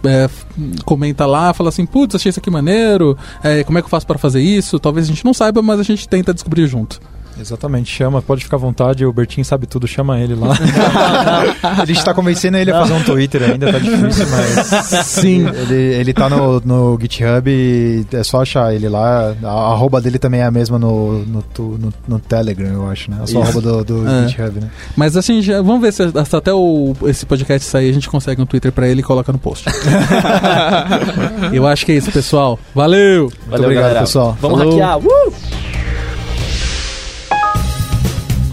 é, f- comenta lá, fala assim, putz, achei isso aqui maneiro, é, como é que eu faço pra fazer isso? Talvez a gente não saiba, mas a gente tenta descobrir junto. Exatamente, chama, pode ficar à vontade, o Bertinho sabe tudo, chama ele lá. A gente tá convencendo ele a fazer um Twitter ainda, tá difícil, mas. Sim. Ele, ele tá no, no GitHub e é só achar ele lá. A arroba dele também é a mesma no, no, no, no Telegram, eu acho, né? A sua Isso. arroba do, do É. GitHub, né? Mas assim, já, vamos ver se até o, esse podcast sair a gente consegue um Twitter pra ele e coloca no post. Eu acho que é isso, pessoal. Valeu! Valeu, obrigado, galera. pessoal. Vamos Falou. hackear. Uh!